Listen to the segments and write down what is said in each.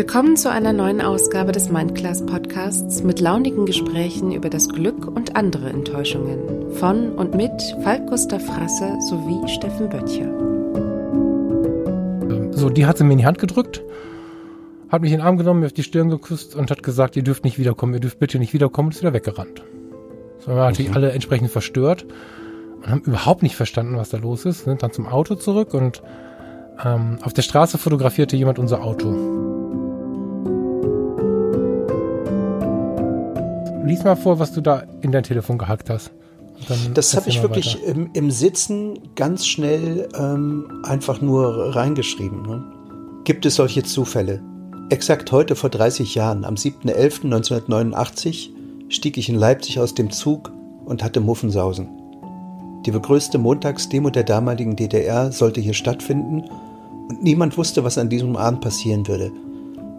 Willkommen zu einer neuen Ausgabe des Mindclass Podcasts mit launigen Gesprächen über das Glück und andere Enttäuschungen von und mit Falk Gustav Frasse sowie Steffen Böttcher. So, die hat sie mir in die Hand gedrückt, hat mich in den Arm genommen, mir auf die Stirn geküsst und hat gesagt, ihr dürft nicht wiederkommen, ihr dürft bitte nicht wiederkommen und ist wieder weggerannt. So, wir waren natürlich alle entsprechend verstört und haben überhaupt nicht verstanden, was da los ist, sind dann zum Auto zurück und ähm, auf der Straße fotografierte jemand unser Auto. Lies mal vor, was du da in dein Telefon gehackt hast. Das habe ich wirklich im, im, Sitzen ganz schnell ähm, einfach nur reingeschrieben. Ne? Gibt es solche Zufälle? Exakt heute vor 30 Jahren, am 7.11.1989, stieg ich in Leipzig aus dem Zug und hatte Muffensausen. Die begrüßte Montagsdemo der damaligen DDR sollte hier stattfinden und niemand wusste, was an diesem Abend passieren würde.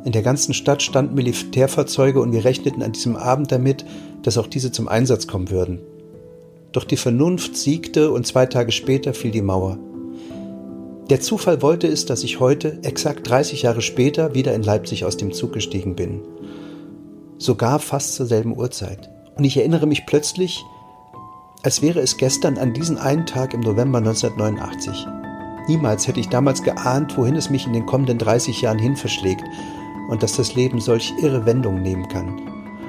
In der ganzen Stadt standen Militärfahrzeuge und wir rechneten an diesem Abend damit, dass auch diese zum Einsatz kommen würden. Doch die Vernunft siegte und zwei Tage später fiel die Mauer. Der Zufall wollte es, dass ich heute, exakt 30 Jahre später, wieder in Leipzig aus dem Zug gestiegen bin. Sogar fast zur selben Uhrzeit. Und ich erinnere mich plötzlich, als wäre es gestern an diesen einen Tag im November 1989. Niemals hätte ich damals geahnt, wohin es mich in den kommenden 30 Jahren hin verschlägt und dass das Leben solch irre Wendungen nehmen kann.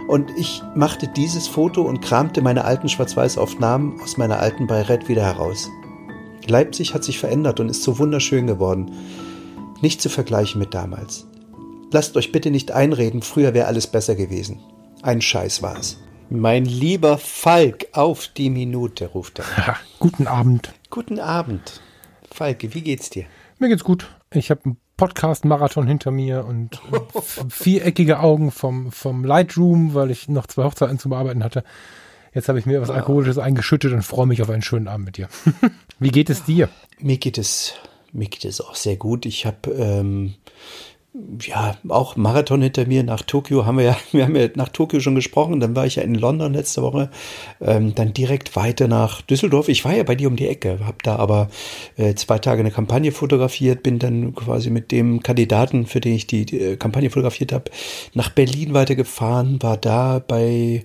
Und ich machte dieses Foto und kramte meine alten Schwarz-Weiß-Aufnahmen aus meiner alten Bayrette wieder heraus. Leipzig hat sich verändert und ist so wunderschön geworden. Nicht zu vergleichen mit damals. Lasst euch bitte nicht einreden, früher wäre alles besser gewesen. Ein Scheiß war es. Mein lieber Falk, auf die Minute, ruft er. Ja, guten Abend. Guten Abend. Falke, wie geht's dir? Mir geht's gut. Ich habe ein Podcast-Marathon hinter mir und viereckige Augen vom, vom Lightroom, weil ich noch zwei Hochzeiten zu bearbeiten hatte. Jetzt habe ich mir was Alkoholisches eingeschüttet und freue mich auf einen schönen Abend mit dir. Wie geht es dir? Mir geht es, mir geht es auch sehr gut. Ich habe ähm, ja, auch Marathon hinter mir nach Tokio haben wir ja, wir haben ja nach Tokio schon gesprochen, dann war ich ja in London letzte Woche, ähm, dann direkt weiter nach Düsseldorf. Ich war ja bei dir um die Ecke, habe da aber äh, zwei Tage eine Kampagne fotografiert, bin dann quasi mit dem Kandidaten, für den ich die, die äh, Kampagne fotografiert habe, nach Berlin weitergefahren, war da bei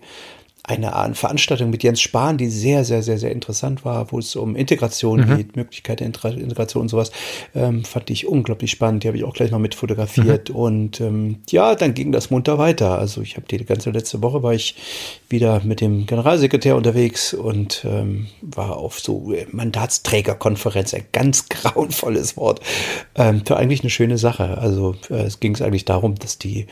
eine Veranstaltung mit Jens Spahn, die sehr, sehr, sehr, sehr interessant war, wo es um Integration mhm. geht, Möglichkeit der Integration und sowas, ähm, fand ich unglaublich spannend. Die habe ich auch gleich noch mit fotografiert. Mhm. Und ähm, ja, dann ging das munter weiter. Also ich habe die ganze letzte Woche war ich wieder mit dem Generalsekretär unterwegs und ähm, war auf so Mandatsträgerkonferenz, ein ganz grauenvolles Wort. Ähm, für eigentlich eine schöne Sache. Also äh, es ging es eigentlich darum, dass die,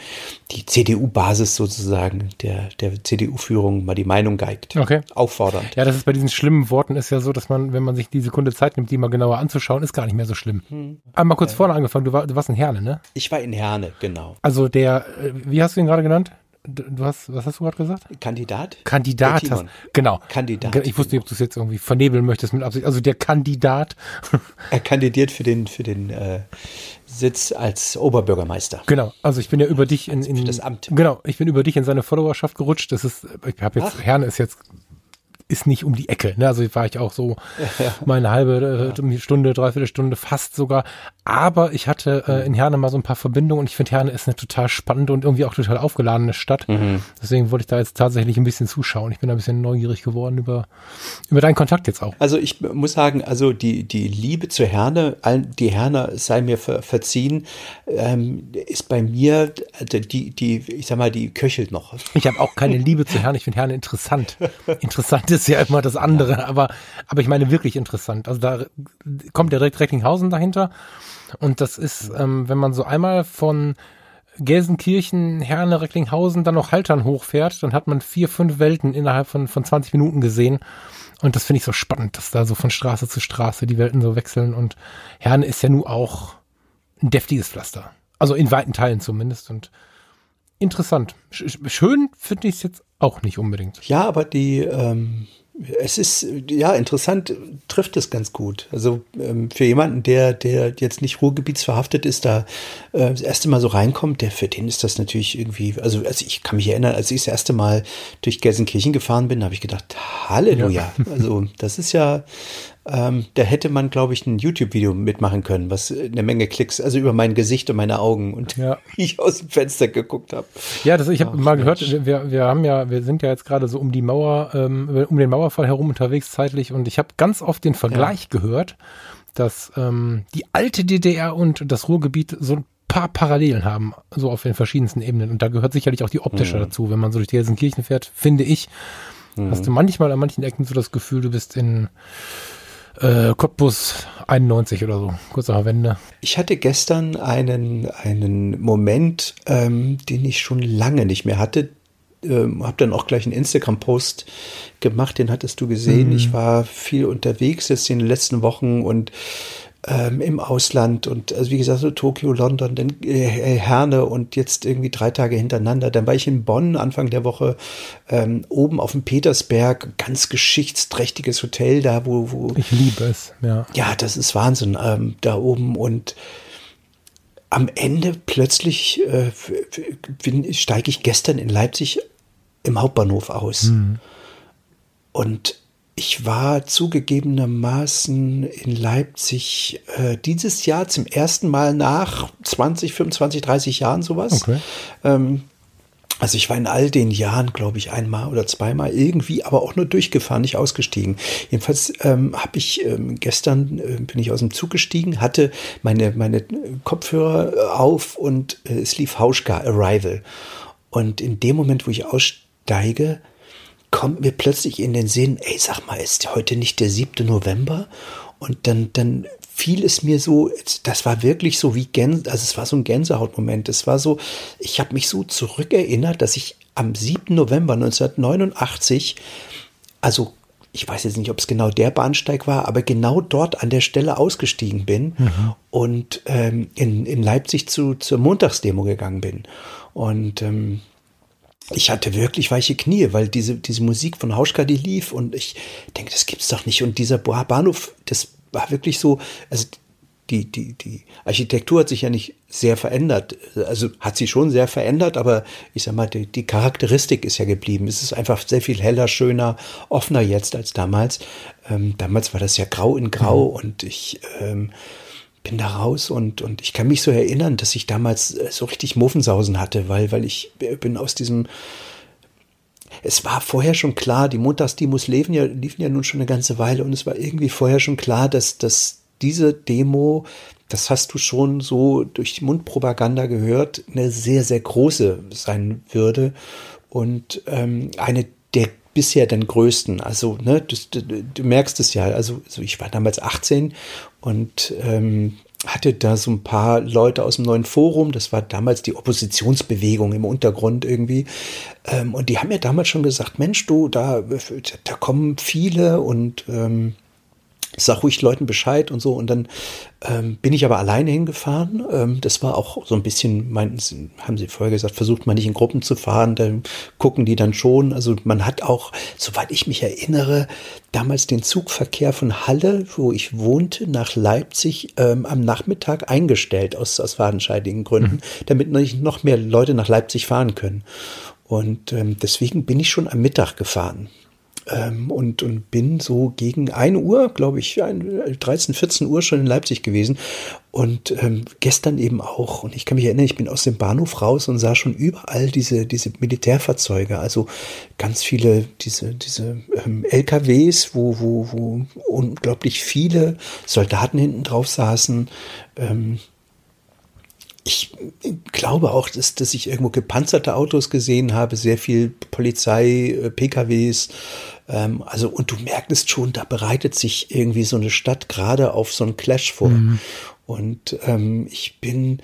die CDU-Basis sozusagen der, der CDU-Führung mal die Meinung geigt. Okay. Auffordernd. Ja, das ist bei diesen schlimmen Worten ist ja so, dass man, wenn man sich die Sekunde Zeit nimmt, die mal genauer anzuschauen, ist gar nicht mehr so schlimm. Hm. Einmal kurz ja. vorne angefangen, du, war, du warst in Herne, ne? Ich war in Herne, genau. Also der, äh, wie hast du ihn gerade genannt? Du hast, was hast du gerade gesagt? Kandidat? Kandidat, hast, genau. Kandidat. Ich wusste nicht, ob du es jetzt irgendwie vernebeln möchtest mit Absicht. Also der Kandidat. Er kandidiert für den, für den äh, Sitz als Oberbürgermeister. Genau. Also ich bin ja über dich in, in für das Amt. Genau. Ich bin über dich in seine Followerschaft gerutscht. Das ist, ich habe jetzt, Ach. Herne ist jetzt ist nicht um die Ecke. Ne? Also war ich auch so ja. mal eine halbe äh, Stunde, dreiviertel Stunde, fast sogar. Aber ich hatte äh, in Herne mal so ein paar Verbindungen und ich finde Herne ist eine total spannende und irgendwie auch total aufgeladene Stadt. Mhm. Deswegen wollte ich da jetzt tatsächlich ein bisschen zuschauen. Ich bin ein bisschen neugierig geworden über, über deinen Kontakt jetzt auch. Also ich muss sagen, also die, die Liebe zu Herne, die Herne sei mir ver, verziehen, ähm, ist bei mir, also die, die, ich sag mal, die köchelt noch. Ich habe auch keine Liebe zu Herne. Ich finde Herne interessant. Interessant ist ja immer das andere, aber, aber ich meine wirklich interessant. Also da kommt ja direkt Recklinghausen dahinter. Und das ist, ähm, wenn man so einmal von Gelsenkirchen, Herne, Recklinghausen, dann noch Haltern hochfährt, dann hat man vier, fünf Welten innerhalb von, von 20 Minuten gesehen. Und das finde ich so spannend, dass da so von Straße zu Straße die Welten so wechseln. Und Herne ist ja nun auch ein deftiges Pflaster. Also in weiten Teilen zumindest. Und interessant. Schön finde ich es jetzt auch nicht unbedingt. Ja, aber die, ähm, es ist, ja, interessant, trifft es ganz gut. Also ähm, für jemanden, der, der jetzt nicht ruhrgebietsverhaftet ist, da äh, das erste Mal so reinkommt, der für den ist das natürlich irgendwie, also, also ich kann mich erinnern, als ich das erste Mal durch Gelsenkirchen gefahren bin, habe ich gedacht, Halleluja. Ja. Also das ist ja ähm, da hätte man, glaube ich, ein YouTube-Video mitmachen können, was eine Menge Klicks, also über mein Gesicht und meine Augen und ja. wie ich aus dem Fenster geguckt habe. Ja, das, ich habe mal gehört, wir, wir haben ja, wir sind ja jetzt gerade so um die Mauer, ähm, um den Mauerfall herum unterwegs zeitlich und ich habe ganz oft den Vergleich ja. gehört, dass ähm, die alte DDR und das Ruhrgebiet so ein paar Parallelen haben, so auf den verschiedensten Ebenen. Und da gehört sicherlich auch die optische mhm. dazu. Wenn man so durch die Gelsenkirchen fährt, finde ich, mhm. hast du manchmal an manchen Ecken so das Gefühl, du bist in äh, Cottbus 91 oder so, kurz nach der Wende. Ich hatte gestern einen, einen Moment, ähm, den ich schon lange nicht mehr hatte. Ähm, habe dann auch gleich einen Instagram-Post gemacht, den hattest du gesehen. Mhm. Ich war viel unterwegs jetzt in den letzten Wochen und ähm, im Ausland und also wie gesagt so Tokio, London, dann äh, Herne und jetzt irgendwie drei Tage hintereinander. Dann war ich in Bonn Anfang der Woche ähm, oben auf dem Petersberg, ganz geschichtsträchtiges Hotel da, wo, wo ich liebe es. Ja, ja, das ist Wahnsinn ähm, da oben und am Ende plötzlich äh, steige ich gestern in Leipzig im Hauptbahnhof aus. Mhm. Und ich war zugegebenermaßen in Leipzig äh, dieses Jahr zum ersten Mal nach 20, 25, 30 Jahren sowas. Okay. Ähm, also ich war in all den Jahren, glaube ich, einmal oder zweimal irgendwie, aber auch nur durchgefahren, nicht ausgestiegen. Jedenfalls ähm, habe ich ähm, gestern äh, bin ich aus dem Zug gestiegen, hatte meine meine Kopfhörer auf und äh, es lief Hauschka Arrival. Und in dem Moment, wo ich aussteige, kommt mir plötzlich in den Sinn, ey, sag mal, ist heute nicht der 7. November? Und dann, dann fiel es mir so, das war wirklich so wie Gänse, also es war so ein Gänsehautmoment. Es war so, ich habe mich so zurückerinnert, dass ich am 7. November 1989, also ich weiß jetzt nicht, ob es genau der Bahnsteig war, aber genau dort an der Stelle ausgestiegen bin mhm. und ähm, in, in Leipzig zu, zur Montagsdemo gegangen bin. Und ähm, ich hatte wirklich weiche Knie, weil diese, diese Musik von Hauschka, die lief und ich denke, das gibt's doch nicht. Und dieser Bahnhof, das war wirklich so, also die, die, die Architektur hat sich ja nicht sehr verändert. Also hat sie schon sehr verändert, aber ich sag mal, die, die Charakteristik ist ja geblieben. Es ist einfach sehr viel heller, schöner, offener jetzt als damals. Ähm, damals war das ja grau in grau mhm. und ich, ähm, bin da raus und, und ich kann mich so erinnern, dass ich damals äh, so richtig Muffensausen hatte, weil, weil ich äh, bin aus diesem, es war vorher schon klar, die Montagsdemos liefen ja, liefen ja nun schon eine ganze Weile und es war irgendwie vorher schon klar, dass, dass diese Demo, das hast du schon so durch die Mundpropaganda gehört, eine sehr, sehr große sein würde und ähm, eine der bisher den größten. Also, ne, du, du, du merkst es ja. Also, also, ich war damals 18 und ähm, hatte da so ein paar Leute aus dem neuen Forum, das war damals die Oppositionsbewegung im Untergrund irgendwie, ähm, und die haben mir damals schon gesagt, Mensch, du, da, da kommen viele und ähm, sag ruhig Leuten Bescheid und so. Und dann ähm, bin ich aber alleine hingefahren. Ähm, das war auch so ein bisschen, meinten sie, haben sie vorher gesagt, versucht man nicht in Gruppen zu fahren, dann gucken die dann schon. Also man hat auch, soweit ich mich erinnere, damals den Zugverkehr von Halle, wo ich wohnte, nach Leipzig ähm, am Nachmittag eingestellt aus, aus fadenscheidigen Gründen, mhm. damit noch mehr Leute nach Leipzig fahren können. Und ähm, deswegen bin ich schon am Mittag gefahren ähm, und, und bin so gegen 1 Uhr, glaube ich, 13, 14 Uhr schon in Leipzig gewesen und ähm, gestern eben auch. Und ich kann mich erinnern, ich bin aus dem Bahnhof raus und sah schon überall diese, diese Militärfahrzeuge, also ganz viele, diese, diese ähm, LKWs, wo, wo, wo unglaublich viele Soldaten hinten drauf saßen. Ähm, ich glaube auch, dass, dass ich irgendwo gepanzerte Autos gesehen habe, sehr viel Polizei, äh, PKWs. Ähm, also, und du merkst schon, da bereitet sich irgendwie so eine Stadt gerade auf so einen Clash vor. Mhm. Und ähm, ich bin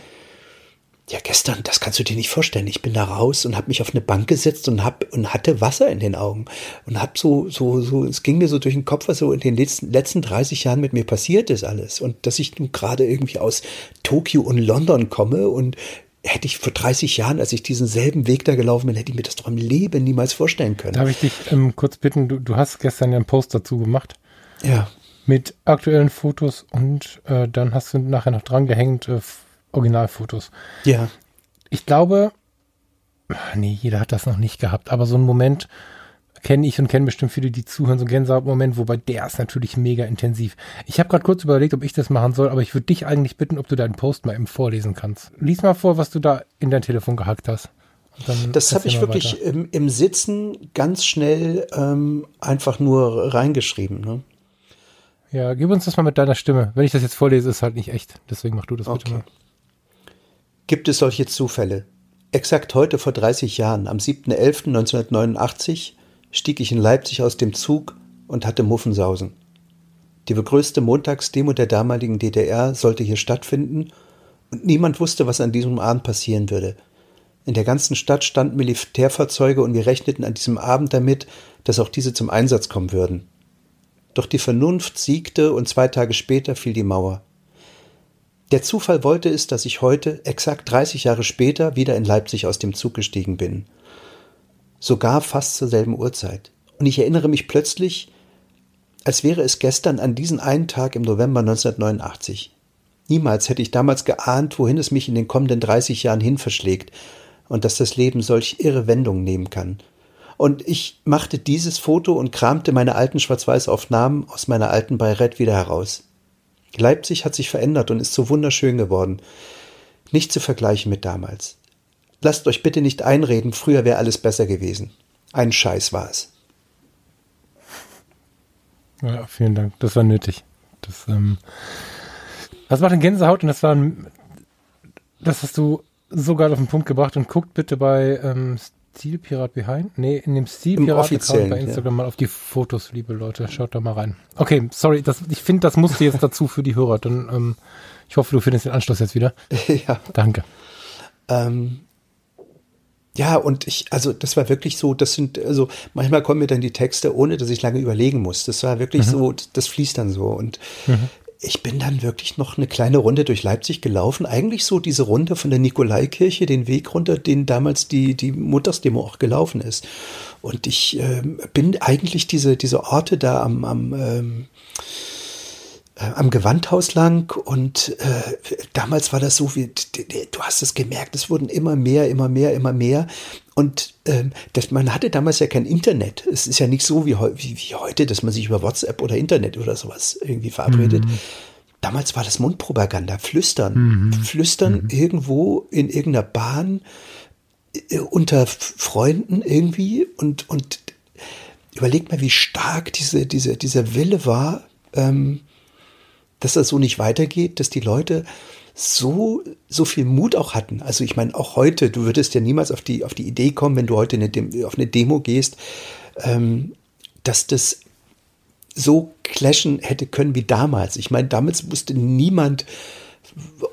ja, gestern, das kannst du dir nicht vorstellen. Ich bin da raus und habe mich auf eine Bank gesetzt und hab und hatte Wasser in den Augen und hab so so so es ging mir so durch den Kopf, was so in den letzten letzten 30 Jahren mit mir passiert ist alles und dass ich nun gerade irgendwie aus Tokio und London komme und hätte ich vor 30 Jahren, als ich diesen selben Weg da gelaufen bin, hätte ich mir das doch im Leben niemals vorstellen können. Darf ich dich ähm, kurz bitten, du, du hast gestern ja einen Post dazu gemacht. Ja. Mit aktuellen Fotos und äh, dann hast du nachher noch dran gehängt äh, Originalfotos. Ja. Ich glaube, nee, jeder hat das noch nicht gehabt, aber so ein Moment, kenne ich und kenne bestimmt viele, die zuhören, so Gänsehaut-Moment, wobei der ist natürlich mega intensiv. Ich habe gerade kurz überlegt, ob ich das machen soll, aber ich würde dich eigentlich bitten, ob du deinen Post mal eben vorlesen kannst. Lies mal vor, was du da in dein Telefon gehackt hast. Das habe ich wirklich im, im, Sitzen ganz schnell ähm, einfach nur reingeschrieben. Ne? Ja, gib uns das mal mit deiner Stimme. Wenn ich das jetzt vorlese, ist halt nicht echt. Deswegen mach du das okay. bitte mal. Gibt es solche Zufälle? Exakt heute vor 30 Jahren, am 7.11.1989, stieg ich in Leipzig aus dem Zug und hatte Muffensausen. Die begrüßte Montagsdemo der damaligen DDR sollte hier stattfinden und niemand wusste, was an diesem Abend passieren würde. In der ganzen Stadt standen Militärfahrzeuge und wir rechneten an diesem Abend damit, dass auch diese zum Einsatz kommen würden. Doch die Vernunft siegte und zwei Tage später fiel die Mauer. Der Zufall wollte es, dass ich heute, exakt 30 Jahre später, wieder in Leipzig aus dem Zug gestiegen bin. Sogar fast zur selben Uhrzeit. Und ich erinnere mich plötzlich, als wäre es gestern an diesen einen Tag im November 1989. Niemals hätte ich damals geahnt, wohin es mich in den kommenden 30 Jahren hin verschlägt und dass das Leben solch irre Wendungen nehmen kann. Und ich machte dieses Foto und kramte meine alten Schwarz-Weiß-Aufnahmen aus meiner alten Bayrette wieder heraus. Leipzig hat sich verändert und ist so wunderschön geworden. Nicht zu vergleichen mit damals. Lasst euch bitte nicht einreden, früher wäre alles besser gewesen. Ein Scheiß war es. Ja, vielen Dank. Das war nötig. Das, ähm, das macht eine Gänsehaut und das war ein, das hast du so geil auf den Punkt gebracht und guckt bitte bei ähm, Stilpirat Behind? Nee, in dem Stilpirat-Account bei Instagram ja. mal auf die Fotos, liebe Leute. Schaut da mal rein. Okay, sorry, das, ich finde, das musste jetzt dazu für die Hörer. Dann, ähm, ich hoffe, du findest den Anschluss jetzt wieder. ja. Danke. Ähm, ja, und ich, also das war wirklich so, das sind, also manchmal kommen mir dann die Texte, ohne dass ich lange überlegen muss. Das war wirklich mhm. so, das fließt dann so. Und mhm ich bin dann wirklich noch eine kleine Runde durch Leipzig gelaufen. Eigentlich so diese Runde von der Nikolaikirche, den Weg runter, den damals die, die Montagsdemo auch gelaufen ist. Und ich äh, bin eigentlich diese, diese Orte da am, am ähm, äh, am Gewandhaus lang und äh, damals war das so wie, du hast es gemerkt, es wurden immer mehr, immer mehr, immer mehr und ähm, das, man hatte damals ja kein Internet. Es ist ja nicht so wie, wie, wie heute, dass man sich über WhatsApp oder Internet oder sowas irgendwie verabredet. Mhm. Damals war das Mundpropaganda, flüstern, mhm. flüstern mhm. irgendwo in irgendeiner Bahn äh, unter Freunden irgendwie und, und überlegt mal, wie stark diese, diese, dieser Wille war, ähm, dass das so nicht weitergeht, dass die Leute so, so viel Mut auch hatten. Also ich meine, auch heute, du würdest ja niemals auf die, auf die Idee kommen, wenn du heute eine, auf eine Demo gehst, ähm, dass das so clashen hätte können wie damals. Ich meine, damals wusste niemand,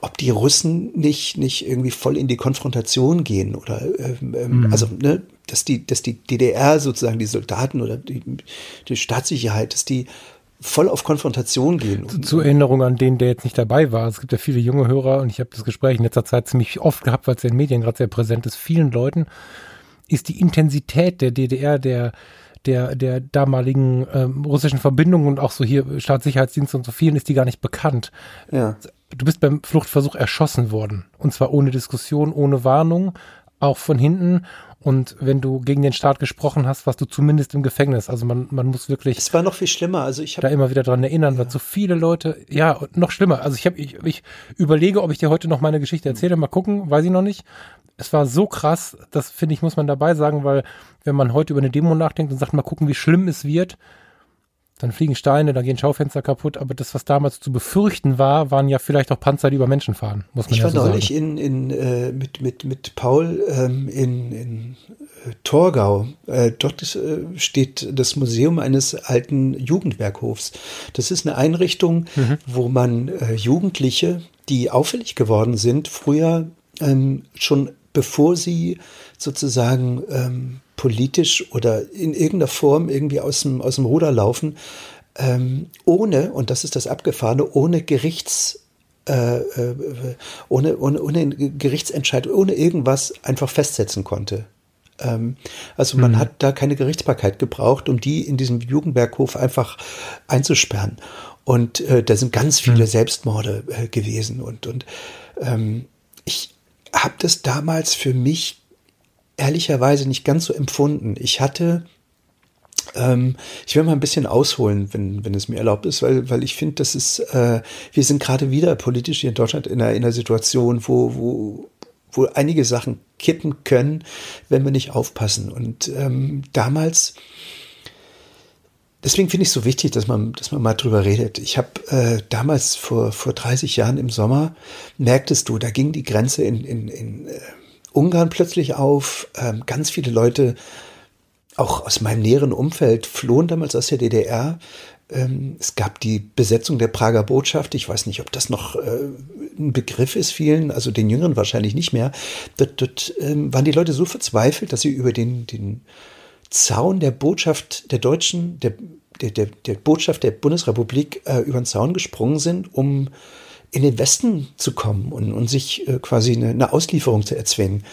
ob die Russen nicht, nicht irgendwie voll in die Konfrontation gehen oder ähm, ähm mhm. also ne, dass die, dass die DDR sozusagen die Soldaten oder die, die Staatssicherheit, dass die voll auf Konfrontation gehen. Zu, zur Erinnerung an den, der jetzt nicht dabei war. Es gibt ja viele junge Hörer und ich habe das Gespräch in letzter Zeit ziemlich oft gehabt, weil es in den Medien gerade sehr präsent ist. Vielen Leuten ist die Intensität der DDR, der der, der damaligen ähm, russischen Verbindungen und auch so hier Staatssicherheitsdienst und so vielen ist die gar nicht bekannt. Ja. Du bist beim Fluchtversuch erschossen worden. Und zwar ohne Diskussion, ohne Warnung, auch von hinten. Und wenn du gegen den Staat gesprochen hast, warst du zumindest im Gefängnis. Also man, man muss wirklich. Es war noch viel schlimmer. Also ich habe da immer wieder dran erinnern, ja. weil so viele Leute, ja, noch schlimmer. Also ich habe, ich, ich überlege, ob ich dir heute noch meine Geschichte erzähle. Mal gucken, weiß ich noch nicht. Es war so krass, das finde ich, muss man dabei sagen, weil wenn man heute über eine Demo nachdenkt und sagt, mal gucken, wie schlimm es wird, dann fliegen Steine, dann gehen Schaufenster kaputt, aber das, was damals zu befürchten war, waren ja vielleicht auch Panzer, die über Menschen fahren, muss man ich ja so sagen. Ich war neulich in, in, äh, mit, mit, mit Paul ähm, in, in äh, Torgau. Äh, dort ist, äh, steht das Museum eines alten Jugendwerkhofs. Das ist eine Einrichtung, mhm. wo man äh, Jugendliche, die auffällig geworden sind, früher ähm, schon bevor sie sozusagen ähm, politisch oder in irgendeiner Form irgendwie aus dem, aus dem Ruder laufen, ähm, ohne, und das ist das Abgefahrene, ohne Gerichts, äh, äh, ohne, ohne, ohne Gerichtsentscheidung, ohne irgendwas einfach festsetzen konnte. Ähm, also man mhm. hat da keine Gerichtsbarkeit gebraucht, um die in diesem Jugendberghof einfach einzusperren. Und äh, da sind ganz viele mhm. Selbstmorde äh, gewesen. Und, und ähm, ich habe das damals für mich ehrlicherweise nicht ganz so empfunden. Ich hatte Ähm, ich will mal ein bisschen ausholen, wenn, wenn es mir erlaubt ist, weil, weil ich finde, das ist, äh, wir sind gerade wieder politisch hier in Deutschland in einer, in einer Situation, wo, wo, wo einige Sachen kippen können, wenn wir nicht aufpassen. Und ähm, damals, deswegen finde ich es so wichtig, dass man, dass man mal drüber redet. Ich habe äh, damals vor, vor 30 Jahren im Sommer, merktest du, da ging die Grenze in, in, in äh, Ungarn plötzlich auf. Ähm, ganz viele Leute auch aus meinem näheren Umfeld flohen damals aus der DDR. Ähm, es gab die Besetzung der Prager Botschaft. Ich weiß nicht, ob das noch äh, ein Begriff ist vielen, also den Jüngeren wahrscheinlich nicht mehr. Dort, dort ähm, waren die Leute so verzweifelt, dass sie über den, den Zaun der Botschaft der Deutschen, der, der, der, der Botschaft der Bundesrepublik äh, über den Zaun gesprungen sind, um in den Westen zu kommen und, und sich äh, quasi eine, eine Auslieferung zu erzwingen.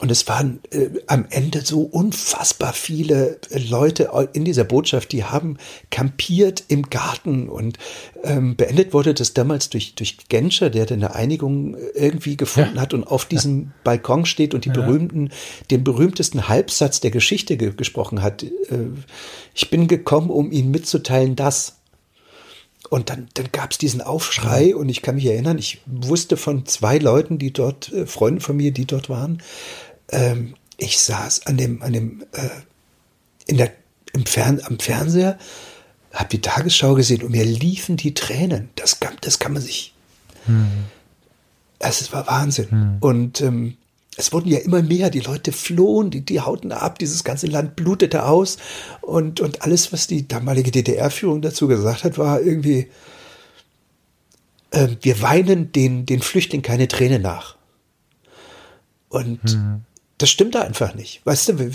Und es waren äh, am Ende so unfassbar viele äh, Leute in dieser Botschaft, die haben kampiert im Garten und ähm, beendet wurde das damals durch, durch Genscher, der eine Einigung irgendwie gefunden ja. hat und auf diesem ja. Balkon steht und die ja. berühmten, den berühmtesten Halbsatz der Geschichte ge gesprochen hat. Äh, ich bin gekommen, um Ihnen mitzuteilen, dass. Und dann, dann gab es diesen Aufschrei und ich kann mich erinnern, ich wusste von zwei Leuten, die dort, äh, Freunden von mir, die dort waren, ähm, ich saß an dem, an dem, äh, in der, im Fern, am Fernseher, habe die Tagesschau gesehen und mir liefen die Tränen. Das kann, das kann man sich. Hm. Es war Wahnsinn. Hm. Und ähm, es wurden ja immer mehr, die Leute flohen, die, die hauten ab, dieses ganze Land blutete aus. Und, und alles, was die damalige DDR-Führung dazu gesagt hat, war irgendwie, äh, wir weinen den, den Flüchtlingen keine Träne nach. Und hm das stimmte einfach nicht. Weißt du,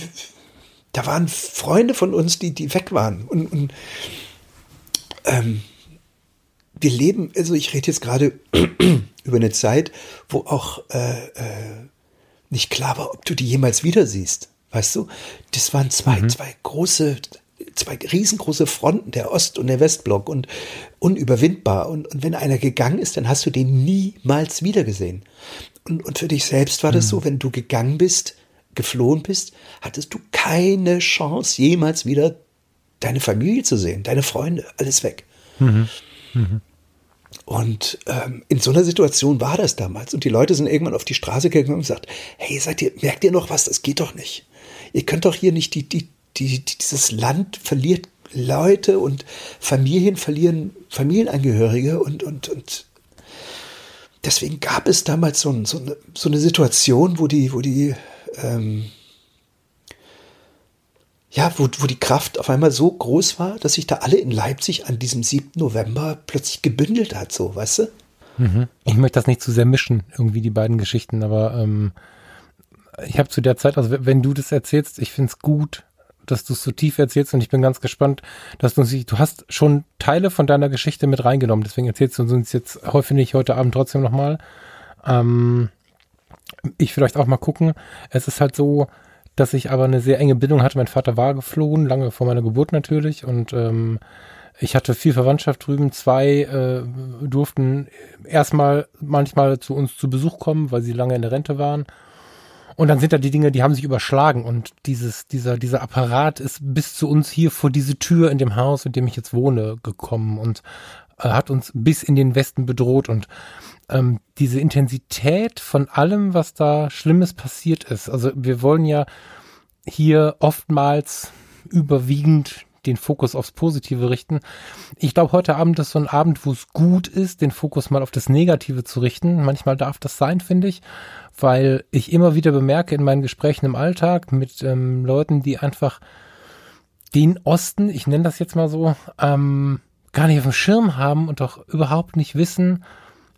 da waren Freunde von uns, die, die weg waren. Und, und ähm, wir leben, also ich rede jetzt gerade über eine Zeit, wo auch äh, äh, nicht klar war, ob du die jemals wieder siehst. Weißt du, das waren zwei, mhm. zwei große, zwei riesengroße Fronten, der Ost- und der Westblock und unüberwindbar. Und, und wenn einer gegangen ist, dann hast du den niemals wiedergesehen. Und, und für dich selbst war das mhm. so, wenn du gegangen bist, geflohen bist, hattest du keine Chance, jemals wieder deine Familie zu sehen, deine Freunde, alles weg. Mhm. Mhm. Und ähm, in so einer Situation war das damals. Und die Leute sind irgendwann auf die Straße gegangen und gesagt, hey, seid ihr, merkt ihr noch was? Das geht doch nicht. Ihr könnt doch hier nicht, die, die, die, dieses Land verliert Leute und Familien verlieren Familienangehörige und, und, und deswegen gab es damals so, so, eine, so eine Situation, wo die, wo die, ähm, ja, wo, wo die Kraft auf einmal so groß war, dass sich da alle in Leipzig an diesem 7. November plötzlich gebündelt hat, so, weißt du? Mhm. Ich möchte das nicht zu sehr mischen, irgendwie die beiden Geschichten, aber ähm, ich habe zu der Zeit, also wenn du das erzählst, ich finde es gut, dass du es so tief erzählst und ich bin ganz gespannt, dass du uns, du hast schon Teile von deiner Geschichte mit reingenommen, deswegen erzählst du uns jetzt hoffentlich heute Abend trotzdem nochmal. Ähm, ich vielleicht auch mal gucken. Es ist halt so, dass ich aber eine sehr enge Bindung hatte. Mein Vater war geflogen, lange vor meiner Geburt natürlich und ähm, ich hatte viel Verwandtschaft drüben. Zwei äh, durften erstmal manchmal zu uns zu Besuch kommen, weil sie lange in der Rente waren. Und dann sind da die Dinge, die haben sich überschlagen und dieses, dieser, dieser Apparat ist bis zu uns hier vor diese Tür in dem Haus, in dem ich jetzt wohne, gekommen und hat uns bis in den Westen bedroht und ähm, diese Intensität von allem, was da Schlimmes passiert ist. Also wir wollen ja hier oftmals überwiegend den Fokus aufs Positive richten. Ich glaube, heute Abend ist so ein Abend, wo es gut ist, den Fokus mal auf das Negative zu richten. Manchmal darf das sein, finde ich weil ich immer wieder bemerke in meinen Gesprächen im Alltag mit ähm, Leuten, die einfach den Osten, ich nenne das jetzt mal so, ähm, gar nicht auf dem Schirm haben und doch überhaupt nicht wissen,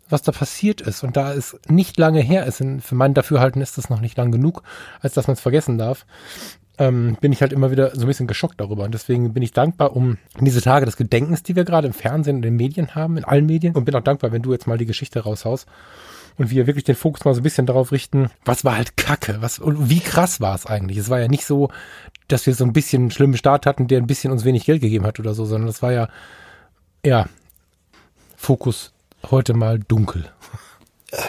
was da passiert ist. Und da es nicht lange her ist, für mein Dafürhalten ist das noch nicht lang genug, als dass man es vergessen darf, ähm, bin ich halt immer wieder so ein bisschen geschockt darüber. Und deswegen bin ich dankbar um diese Tage des Gedenkens, die wir gerade im Fernsehen und in den Medien haben, in allen Medien. Und bin auch dankbar, wenn du jetzt mal die Geschichte raushaust und wir wirklich den Fokus mal so ein bisschen darauf richten, was war halt Kacke, was und wie krass war es eigentlich. Es war ja nicht so, dass wir so ein bisschen einen schlimmen Start hatten, der ein bisschen uns wenig Geld gegeben hat oder so, sondern das war ja, ja, Fokus heute mal dunkel.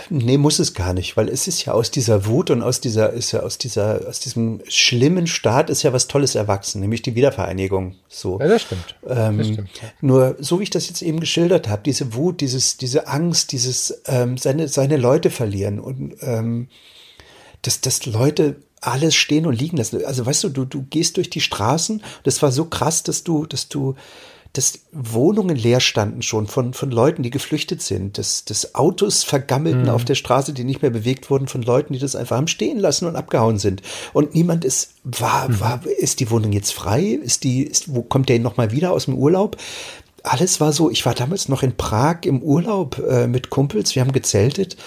Nee, muss es gar nicht, weil es ist ja aus dieser Wut und aus dieser, ist ja aus dieser, aus diesem schlimmen Staat ist ja was Tolles erwachsen, nämlich die Wiedervereinigung. So. Ja, das stimmt. Ähm, das stimmt. Nur so wie ich das jetzt eben geschildert habe, diese Wut, dieses, diese Angst, dieses ähm, seine, seine Leute verlieren und ähm, dass, dass Leute alles stehen und liegen lassen. Also weißt du, du, du gehst durch die Straßen, das war so krass, dass du, dass du dass Wohnungen leer standen schon von, von Leuten, die geflüchtet sind, dass, dass Autos vergammelten mhm. auf der Straße, die nicht mehr bewegt wurden von Leuten, die das einfach haben stehen lassen und abgehauen sind. Und niemand ist, war, mhm. war, ist die Wohnung jetzt frei? Ist die, ist, wo kommt der nochmal wieder aus dem Urlaub? alles war so, ich war damals noch in Prag im Urlaub äh, mit Kumpels, wir haben gezeltet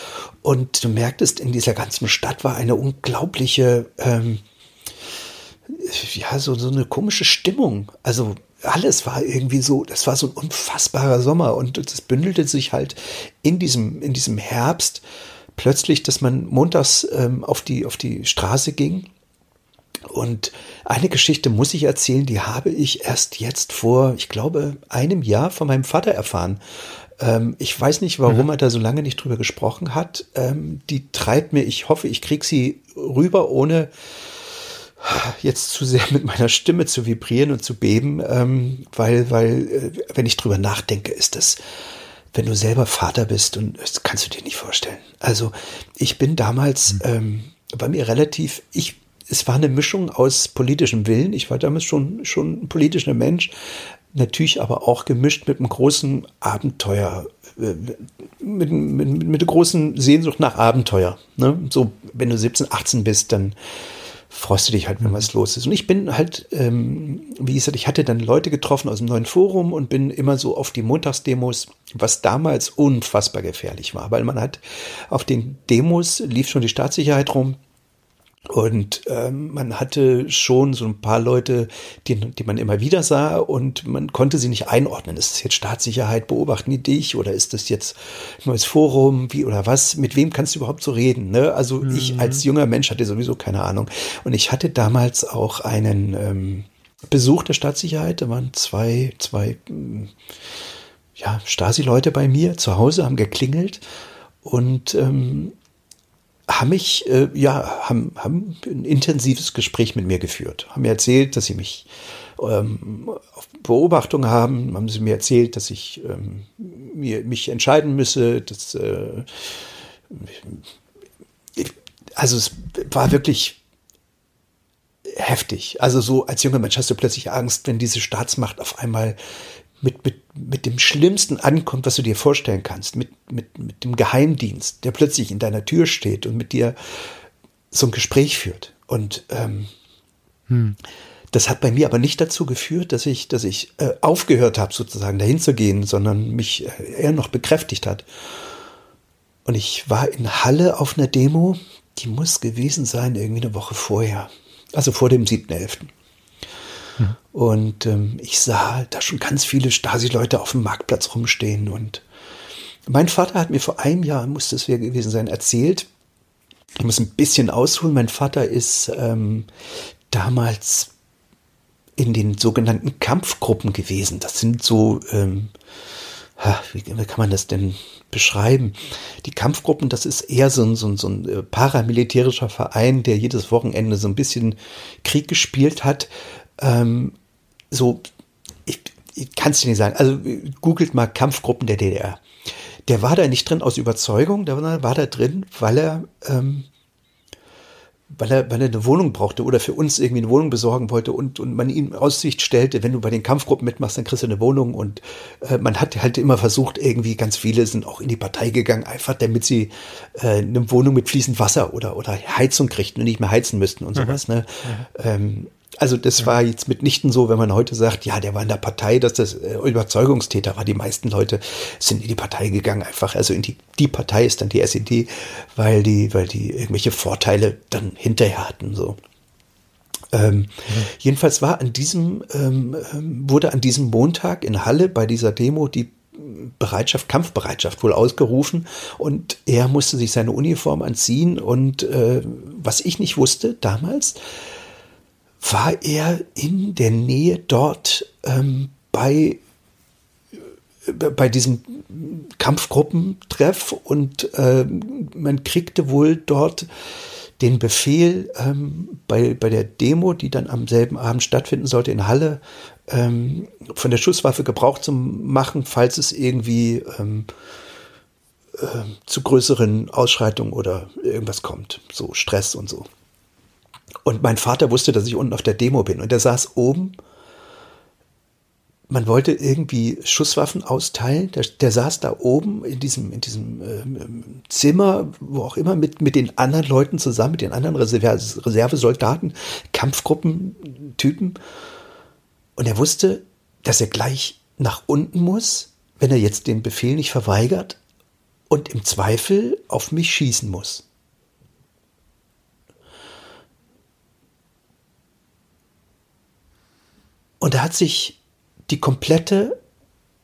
und du merktest, in dieser ganzen Stadt war eine unglaubliche, ähm, ja, so, so eine komische Stimmung. Also alles war irgendwie so, das war so ein unfassbarer Sommer und es bündelte sich halt in diesem, in diesem Herbst plötzlich, dass man montags ähm, auf, die, auf die Straße ging. Und eine Geschichte muss ich erzählen, die habe ich erst jetzt vor, ich glaube, einem Jahr von meinem Vater erfahren. Ähm, ich weiß nicht, warum mhm. er da so lange nicht drüber gesprochen hat. Ähm, die treibt mir, ich hoffe, ich kriege sie rüber, ohne jetzt zu sehr mit meiner Stimme zu vibrieren und zu beben, ähm, weil, weil, äh, wenn ich drüber nachdenke, ist das, wenn du selber Vater bist und das kannst du dir nicht vorstellen. Also ich bin damals, mhm. ähm, bei mir relativ, ich, es war eine Mischung aus politischem Willen. Ich war damals schon, schon ein politischer Mensch, natürlich aber auch gemischt mit einem großen Abenteuer, äh, mit, mit, mit einer großen Sehnsucht nach Abenteuer. Ne? So, wenn du 17, 18 bist, dann freust du dich halt, wenn was los ist. Und ich bin halt, ähm, wie gesagt, ich hatte dann Leute getroffen aus dem neuen Forum und bin immer so auf die Montagsdemos, was damals unfassbar gefährlich war, weil man hat auf den Demos lief schon die Staatssicherheit rum und ähm, man hatte schon so ein paar Leute, die, die man immer wieder sah und man konnte sie nicht einordnen. Ist das jetzt Staatssicherheit? Beobachten die dich? Oder ist das jetzt ein neues Forum? Wie oder was? Mit wem kannst du überhaupt so reden? Ne? Also mhm. ich als junger Mensch hatte sowieso keine Ahnung. Und ich hatte damals auch einen ähm, Besuch der Staatssicherheit. Da waren zwei, zwei ja, Stasi-Leute bei mir zu Hause, haben geklingelt. Und ähm, haben mich, äh, ja, haben, haben ein intensives Gespräch mit mir geführt. Haben mir erzählt, dass sie mich ähm, auf Beobachtung haben, haben sie mir erzählt, dass ich ähm, mir, mich entscheiden müsse, dass, äh, also es war wirklich heftig. Also so als junger Mensch hast du plötzlich Angst, wenn diese Staatsmacht auf einmal mit, mit, mit dem Schlimmsten ankommt, was du dir vorstellen kannst, mit, mit, mit dem Geheimdienst, der plötzlich in deiner Tür steht und mit dir so ein Gespräch führt. Und ähm, hm. das hat bei mir aber nicht dazu geführt, dass ich, dass ich äh, aufgehört habe, sozusagen dahin zu gehen, sondern mich äh, eher noch bekräftigt hat. Und ich war in Halle auf einer Demo, die muss gewesen sein, irgendwie eine Woche vorher. Also vor dem 7.11. Und ähm, ich sah da schon ganz viele Stasi-Leute auf dem Marktplatz rumstehen. Und mein Vater hat mir vor einem Jahr, muss das gewesen sein, erzählt, ich muss ein bisschen ausholen, mein Vater ist ähm, damals in den sogenannten Kampfgruppen gewesen. Das sind so, ähm, wie, wie kann man das denn beschreiben? Die Kampfgruppen, das ist eher so ein, so ein, so ein äh, paramilitärischer Verein, der jedes Wochenende so ein bisschen Krieg gespielt hat. Ähm, so, ich, ich kann es dir nicht sagen. Also googelt mal Kampfgruppen der DDR. Der war da nicht drin aus Überzeugung, der war, da drin, weil er, ähm, weil er, weil er eine Wohnung brauchte oder für uns irgendwie eine Wohnung besorgen wollte und, und man ihm Aussicht stellte, wenn du bei den Kampfgruppen mitmachst, dann kriegst du eine Wohnung und äh, man hat halt immer versucht, irgendwie ganz viele sind auch in die Partei gegangen, einfach damit sie äh, eine Wohnung mit fließendem Wasser oder, oder Heizung kriegten und nicht mehr heizen müssten und mhm. sowas. Ne? Mhm. Ähm, also das war jetzt mitnichten so, wenn man heute sagt, ja, der war in der Partei, dass das äh, Überzeugungstäter war. Die meisten Leute sind in die Partei gegangen, einfach, also in die, die Partei ist dann die SED, weil die, weil die irgendwelche Vorteile dann hinterher hatten, so. Ähm, mhm. Jedenfalls war an diesem, ähm, ähm, wurde an diesem Montag in Halle bei dieser Demo die Bereitschaft, Kampfbereitschaft wohl ausgerufen und er musste sich seine Uniform anziehen und äh, was ich nicht wusste damals, war er in der Nähe dort ähm, bei, äh, bei diesem Kampfgruppentreff und äh, man kriegte wohl dort den Befehl, ähm, bei, bei der Demo, die dann am selben Abend stattfinden sollte in Halle, ähm, von der Schusswaffe Gebrauch zu machen, falls es irgendwie ähm, äh, zu größeren Ausschreitungen oder irgendwas kommt, so Stress und so. Und mein Vater wusste, dass ich unten auf der Demo bin und er saß oben man wollte irgendwie Schusswaffen austeilen. Der, der saß da oben in diesem, in diesem äh, Zimmer, wo auch immer, mit, mit den anderen Leuten zusammen, mit den anderen Reserve, Reservesoldaten, Kampfgruppentypen. Und er wusste, dass er gleich nach unten muss, wenn er jetzt den Befehl nicht verweigert und im Zweifel auf mich schießen muss. Und da hat sich die komplette,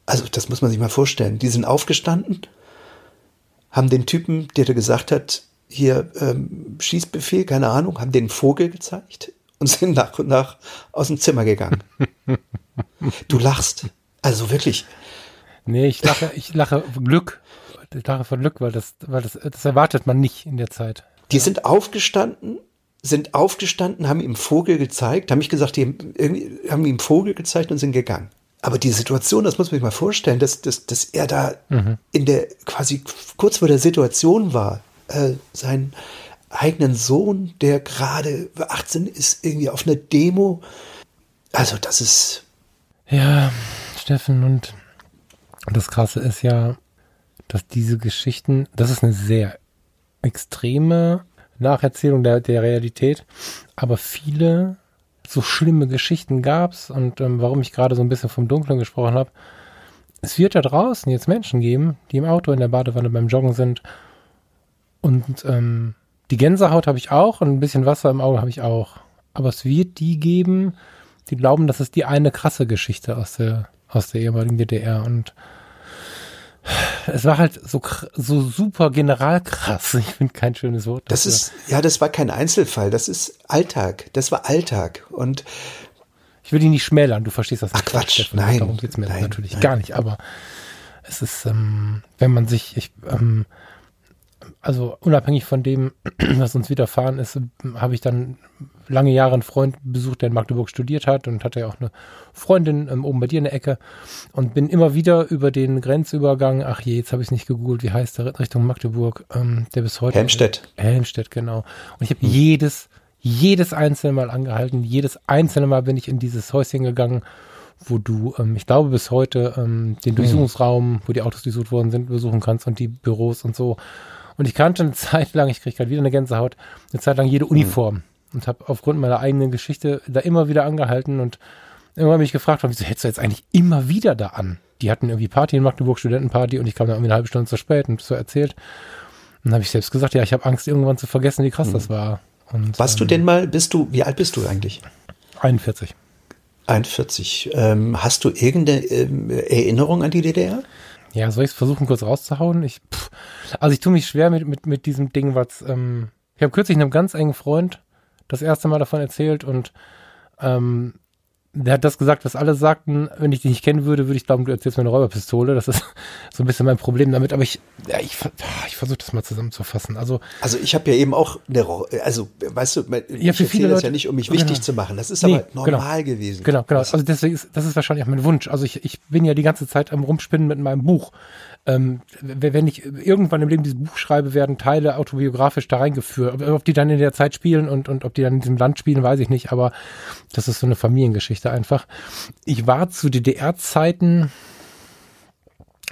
also das muss man sich mal vorstellen, die sind aufgestanden, haben den Typen, der da gesagt hat, hier ähm, Schießbefehl, keine Ahnung, haben den Vogel gezeigt und sind nach und nach aus dem Zimmer gegangen. du lachst. Also wirklich. Nee, ich lache, ich lache Glück. Ich lache von Glück, weil das, weil das, das erwartet man nicht in der Zeit. Die sind aufgestanden, sind aufgestanden, haben ihm Vogel gezeigt, haben mich gesagt, die haben, haben ihm Vogel gezeigt und sind gegangen. Aber die Situation, das muss man sich mal vorstellen, dass, dass, dass er da mhm. in der quasi kurz vor der Situation war, äh, seinen eigenen Sohn, der gerade 18 ist, irgendwie auf einer Demo. Also das ist. Ja, Steffen, und das Krasse ist ja, dass diese Geschichten, das ist eine sehr extreme Nacherzählung der, der Realität. Aber viele so schlimme Geschichten gab's und ähm, warum ich gerade so ein bisschen vom Dunklen gesprochen habe. Es wird da draußen jetzt Menschen geben, die im Auto in der Badewanne beim Joggen sind und ähm, die Gänsehaut habe ich auch und ein bisschen Wasser im Auge habe ich auch. Aber es wird die geben, die glauben, das ist die eine krasse Geschichte aus der aus der ehemaligen DDR und es war halt so, so super generalkrass. Ich finde kein schönes Wort. Dafür. Das ist, ja, das war kein Einzelfall. Das ist Alltag. Das war Alltag. Und ich will ihn nicht schmälern. Du verstehst das nicht. Ach Quatsch. Steffen. Nein. Darum geht's mir nein, natürlich nein. gar nicht. Aber es ist, ähm, wenn man sich, ich, ähm, also unabhängig von dem, was uns widerfahren ist, habe ich dann lange Jahre einen Freund besucht, der in Magdeburg studiert hat und hatte ja auch eine Freundin ähm, oben bei dir in der Ecke und bin immer wieder über den Grenzübergang, ach je, jetzt habe ich es nicht gegoogelt, wie heißt der, Richtung Magdeburg, ähm, der bis heute. Helmstedt. Helmstedt, genau. Und ich habe hm. jedes, jedes einzelne Mal angehalten, jedes einzelne Mal bin ich in dieses Häuschen gegangen, wo du, ähm, ich glaube bis heute, ähm, den hm. Durchsuchungsraum, wo die Autos durchsucht worden sind, besuchen kannst und die Büros und so. Und ich kannte eine Zeit lang, ich kriege gerade wieder eine Gänsehaut, eine Zeit lang jede Uniform. Mhm. Und habe aufgrund meiner eigenen Geschichte da immer wieder angehalten und irgendwann mich gefragt, wieso hältst du jetzt eigentlich immer wieder da an? Die hatten irgendwie Party in Magdeburg, Studentenparty, und ich kam da irgendwie eine halbe Stunde zu spät und so erzählt. Und dann habe ich selbst gesagt, ja, ich habe Angst, irgendwann zu vergessen, wie krass mhm. das war. Und, Warst ähm, du denn mal, bist du, wie alt bist du eigentlich? 41. 41. Ähm, hast du irgendeine ähm, Erinnerung an die DDR? Ja, soll ich es versuchen, kurz rauszuhauen? Ich, pff, also ich tue mich schwer mit, mit, mit diesem Ding, was, ähm, ich habe kürzlich einem ganz engen Freund das erste Mal davon erzählt und ähm, der hat das gesagt, was alle sagten. Wenn ich dich nicht kennen würde, würde ich glauben, du erzählst mir eine Räuberpistole. Das ist so ein bisschen mein Problem damit. Aber ich, ja, ich, ich versuche das mal zusammenzufassen. Also, also ich habe ja eben auch eine, also weißt du, ich ja, für viele das Leute, ja nicht, um mich genau. wichtig zu machen. Das ist nee, aber genau. normal genau. gewesen. Genau, genau. Also deswegen ist, das ist wahrscheinlich auch mein Wunsch. Also ich, ich bin ja die ganze Zeit am Rumspinnen mit meinem Buch ähm, wenn ich irgendwann im Leben dieses Buch schreibe, werden Teile autobiografisch da reingeführt. Ob die dann in der Zeit spielen und, und ob die dann in diesem Land spielen, weiß ich nicht, aber das ist so eine Familiengeschichte einfach. Ich war zu DDR-Zeiten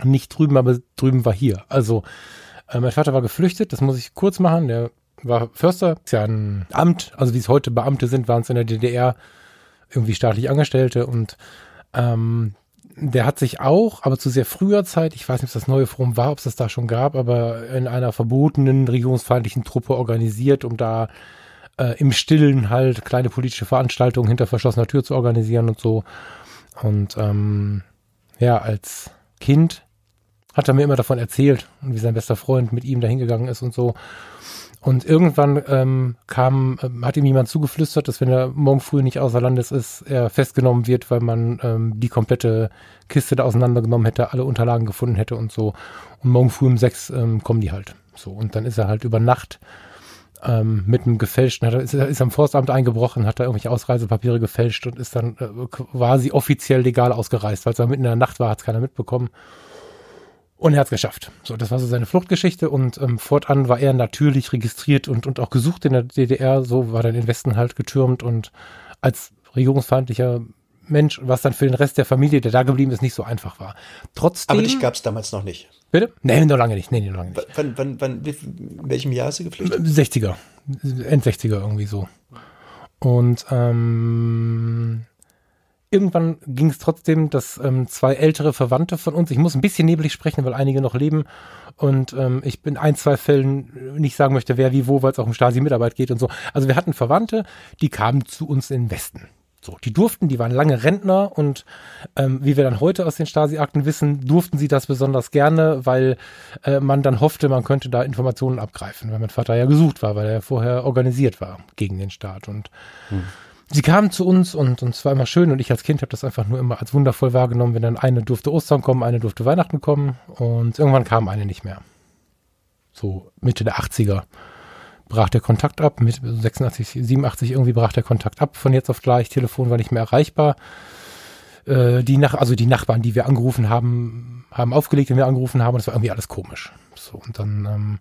nicht drüben, aber drüben war hier. Also äh, mein Vater war geflüchtet, das muss ich kurz machen, der war Förster, ist ja ein Amt, also wie es heute Beamte sind, waren es in der DDR irgendwie staatlich Angestellte und ähm, der hat sich auch, aber zu sehr früher Zeit, ich weiß nicht, ob das neue Forum war, ob es das da schon gab, aber in einer verbotenen regierungsfeindlichen Truppe organisiert, um da äh, im Stillen halt kleine politische Veranstaltungen hinter verschlossener Tür zu organisieren und so. Und ähm, ja, als Kind hat er mir immer davon erzählt und wie sein bester Freund mit ihm dahin gegangen ist und so. Und irgendwann ähm, kam, ähm, hat ihm jemand zugeflüstert, dass wenn er morgen früh nicht außer Landes ist, er festgenommen wird, weil man ähm, die komplette Kiste da auseinandergenommen hätte, alle Unterlagen gefunden hätte und so. Und morgen früh um sechs ähm, kommen die halt. So. Und dann ist er halt über Nacht ähm, mit einem gefälschten, hat er, ist, ist am Forstamt eingebrochen, hat da irgendwelche Ausreisepapiere gefälscht und ist dann äh, quasi offiziell legal ausgereist, weil es mitten in der Nacht war, hat es keiner mitbekommen. Und er hat es geschafft. So, das war so seine Fluchtgeschichte und ähm, fortan war er natürlich registriert und, und auch gesucht in der DDR. So war dann in Westen halt getürmt und als regierungsfeindlicher Mensch, was dann für den Rest der Familie, der da geblieben ist, nicht so einfach war. Trotzdem. Aber dich gab es damals noch nicht. Bitte? Nee, noch lange nicht. Nee, noch lange nicht. Wann, wann, wann, in welchem Jahr ist sie geflüchtet? 60er. End 60er irgendwie so. Und ähm, irgendwann ging es trotzdem, dass ähm, zwei ältere Verwandte von uns, ich muss ein bisschen nebelig sprechen, weil einige noch leben und ähm, ich in ein, zwei Fällen nicht sagen möchte, wer wie wo, weil es auch um Stasi-Mitarbeit geht und so. Also wir hatten Verwandte, die kamen zu uns in den Westen. So, die durften, die waren lange Rentner und ähm, wie wir dann heute aus den Stasi-Akten wissen, durften sie das besonders gerne, weil äh, man dann hoffte, man könnte da Informationen abgreifen, weil mein Vater ja gesucht war, weil er vorher organisiert war gegen den Staat und hm sie kamen zu uns und, und es war immer schön und ich als Kind habe das einfach nur immer als wundervoll wahrgenommen, wenn dann eine durfte Ostern kommen, eine durfte Weihnachten kommen und irgendwann kam eine nicht mehr. So Mitte der 80er brach der Kontakt ab, mit 86, 87 irgendwie brach der Kontakt ab, von jetzt auf gleich, Telefon war nicht mehr erreichbar. Äh, die nach, also die Nachbarn, die wir angerufen haben, haben aufgelegt, wenn wir angerufen haben, und das war irgendwie alles komisch. So, und dann ähm,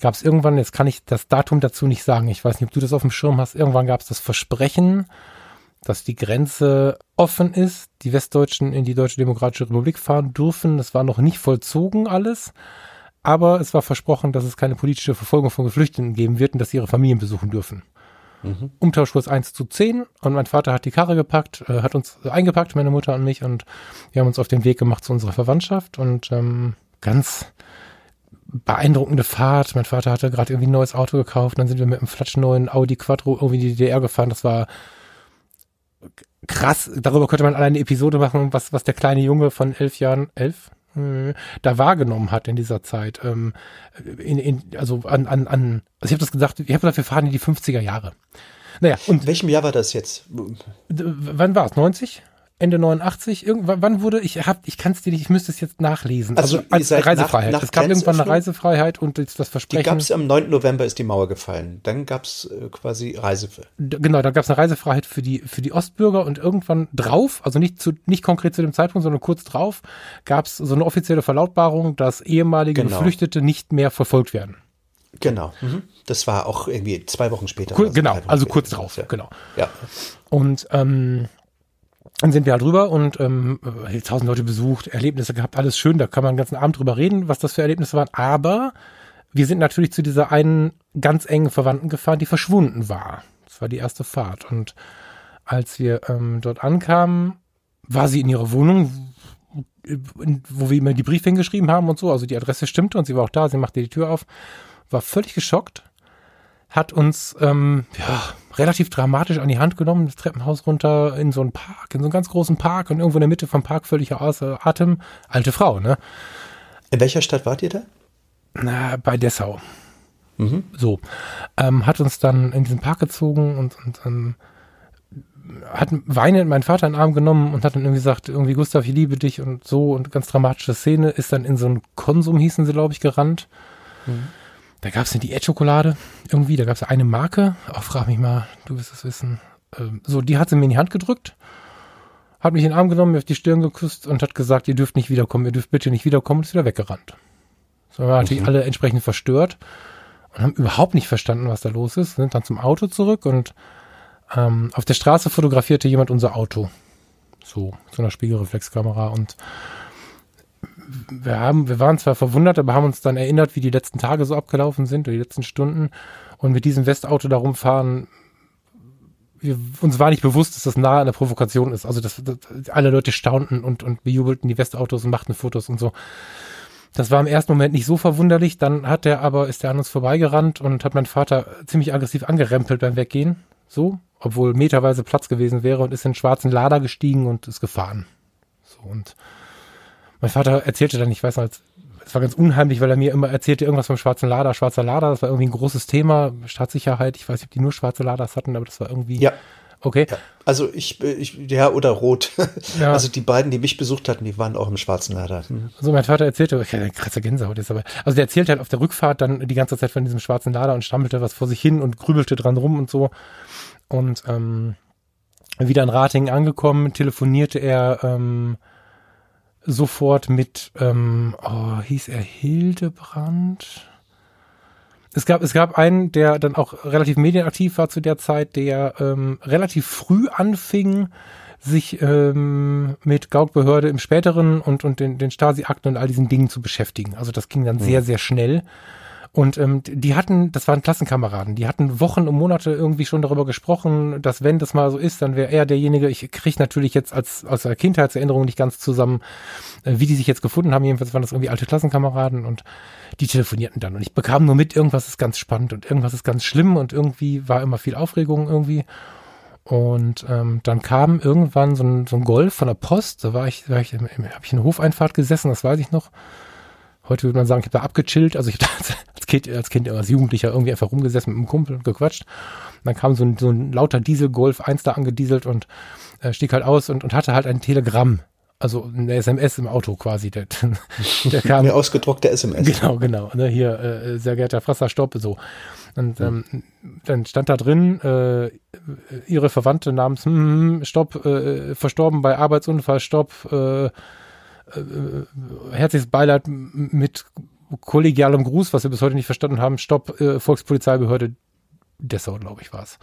gab es irgendwann, jetzt kann ich das Datum dazu nicht sagen, ich weiß nicht, ob du das auf dem Schirm hast, irgendwann gab es das Versprechen, dass die Grenze offen ist, die Westdeutschen in die Deutsche Demokratische Republik fahren dürfen. Das war noch nicht vollzogen alles, aber es war versprochen, dass es keine politische Verfolgung von Geflüchteten geben wird und dass sie ihre Familien besuchen dürfen. Mhm. Umtauschkurs 1 zu 10 und mein Vater hat die Karre gepackt, äh, hat uns eingepackt, meine Mutter und mich und wir haben uns auf den Weg gemacht zu unserer Verwandtschaft und ähm, ganz beeindruckende Fahrt. Mein Vater hatte gerade irgendwie ein neues Auto gekauft. Dann sind wir mit einem flatschneuen Audi Quattro irgendwie in die DDR gefahren. Das war krass. Darüber könnte man alleine eine Episode machen, was, was der kleine Junge von elf Jahren, elf? Hm, da wahrgenommen hat in dieser Zeit. Ähm, in, in, also an, an, an, also ich habe das gesagt, ich habe gesagt, wir fahren in die 50er Jahre. Naja, und. In welchem Jahr war das jetzt? Wann war es? 90? Ende 89, irgendwann wann wurde, ich hab, ich kann es dir nicht, ich müsste es jetzt nachlesen. Also, also als Reisefreiheit. Nach, nach es gab irgendwann eine Reisefreiheit und das Versprechen. Die gab es am 9. November ist die Mauer gefallen. Dann gab es äh, quasi Reisefreiheit. Genau, dann gab es eine Reisefreiheit für die, für die Ostbürger und irgendwann drauf, also nicht zu, nicht konkret zu dem Zeitpunkt, sondern kurz drauf, gab es so eine offizielle Verlautbarung, dass ehemalige genau. Geflüchtete nicht mehr verfolgt werden. Genau. Mhm. Das war auch irgendwie zwei Wochen später. Kur genau, also kurz drauf, ja. genau. Ja. Und ähm, dann sind wir halt drüber und ähm, tausend Leute besucht, Erlebnisse gehabt, alles schön, da kann man den ganzen Abend drüber reden, was das für Erlebnisse waren. Aber wir sind natürlich zu dieser einen ganz engen Verwandten gefahren, die verschwunden war. Das war die erste Fahrt. Und als wir ähm, dort ankamen, war sie in ihrer Wohnung, wo wir immer die Briefe hingeschrieben haben und so. Also die Adresse stimmte und sie war auch da, sie machte die Tür auf, war völlig geschockt hat uns ähm, ja, relativ dramatisch an die Hand genommen, das Treppenhaus runter in so einen Park, in so einen ganz großen Park und irgendwo in der Mitte vom Park völlig außer Atem. Alte Frau, ne? In welcher Stadt wart ihr da? Na, bei Dessau. Mhm. So. Ähm, hat uns dann in diesen Park gezogen und, und ähm, hat weinend meinen Vater in den Arm genommen und hat dann irgendwie gesagt, irgendwie Gustav, ich liebe dich und so und ganz dramatische Szene, ist dann in so einen Konsum, hießen sie, glaube ich, gerannt. Mhm da gab es eine Diät-Schokolade irgendwie, da gab es eine Marke, auch frag mich mal, du wirst es wissen. Ähm, so, die hat sie mir in die Hand gedrückt, hat mich in den Arm genommen, mir auf die Stirn geküsst und hat gesagt, ihr dürft nicht wiederkommen, ihr dürft bitte nicht wiederkommen und ist wieder weggerannt. So, wir waren natürlich mhm. alle entsprechend verstört und haben überhaupt nicht verstanden, was da los ist, sind dann zum Auto zurück und ähm, auf der Straße fotografierte jemand unser Auto. So, so einer Spiegelreflexkamera und wir haben, wir waren zwar verwundert, aber haben uns dann erinnert, wie die letzten Tage so abgelaufen sind oder die letzten Stunden und mit diesem Westauto da rumfahren. Wir, uns war nicht bewusst, dass das nahe an der Provokation ist. Also, dass, dass alle Leute staunten und, und bejubelten die Westautos und machten Fotos und so. Das war im ersten Moment nicht so verwunderlich. Dann hat er aber, ist er an uns vorbeigerannt und hat mein Vater ziemlich aggressiv angerempelt beim Weggehen. So, obwohl meterweise Platz gewesen wäre und ist in einen schwarzen Lader gestiegen und ist gefahren. So, und mein Vater erzählte dann, ich weiß noch, es war ganz unheimlich, weil er mir immer erzählte irgendwas vom schwarzen Lader, schwarzer Lader, das war irgendwie ein großes Thema, Staatssicherheit, ich weiß nicht, ob die nur schwarze Laders hatten, aber das war irgendwie. Ja. Okay. Ja, also ich, ich, ja, oder rot. Ja. Also die beiden, die mich besucht hatten, die waren auch im schwarzen Lader. Mhm. Also mein Vater erzählte, ich hatte krasse Gänsehaut jetzt aber, also der erzählte halt auf der Rückfahrt dann die ganze Zeit von diesem schwarzen Lader und stammelte was vor sich hin und grübelte dran rum und so. Und ähm, wieder in Ratingen angekommen, telefonierte er ähm, sofort mit, ähm, oh, hieß er Hildebrand? Es gab, es gab einen, der dann auch relativ medienaktiv war zu der Zeit, der ähm, relativ früh anfing, sich ähm, mit Gaukbehörde im späteren und, und den, den Stasi-Akten und all diesen Dingen zu beschäftigen. Also das ging dann mhm. sehr, sehr schnell. Und ähm, die hatten, das waren Klassenkameraden, die hatten Wochen und Monate irgendwie schon darüber gesprochen, dass wenn das mal so ist, dann wäre er derjenige. Ich kriege natürlich jetzt als aus der Kindheitserinnerung nicht ganz zusammen, äh, wie die sich jetzt gefunden haben. Jedenfalls waren das irgendwie alte Klassenkameraden und die telefonierten dann. Und ich bekam nur mit, irgendwas ist ganz spannend und irgendwas ist ganz schlimm und irgendwie war immer viel Aufregung irgendwie. Und ähm, dann kam irgendwann so ein, so ein Golf von der Post, da war ich, war ich, habe ich in der Hofeinfahrt gesessen, das weiß ich noch. Heute würde man sagen, ich habe da abgechillt. Also ich habe da Kind, als Kind, als Jugendlicher irgendwie einfach rumgesessen mit einem Kumpel und gequatscht. Und dann kam so ein, so ein lauter Diesel Golf 1 da angedieselt und äh, stieg halt aus und, und hatte halt ein Telegramm. Also eine SMS im Auto quasi. Der, der kam. Eine ausgedruckte SMS. Genau, genau. Ne, hier, äh, sehr geehrter Frasser, stopp, so. Und ähm, dann stand da drin, äh, ihre Verwandte namens hm, hm, hm Stopp, äh, verstorben bei Arbeitsunfall, Stopp, äh, äh, herzliches Beileid mit kollegialem Gruß, was wir bis heute nicht verstanden haben. Stopp, äh, Volkspolizeibehörde Dessau, glaube ich, war es.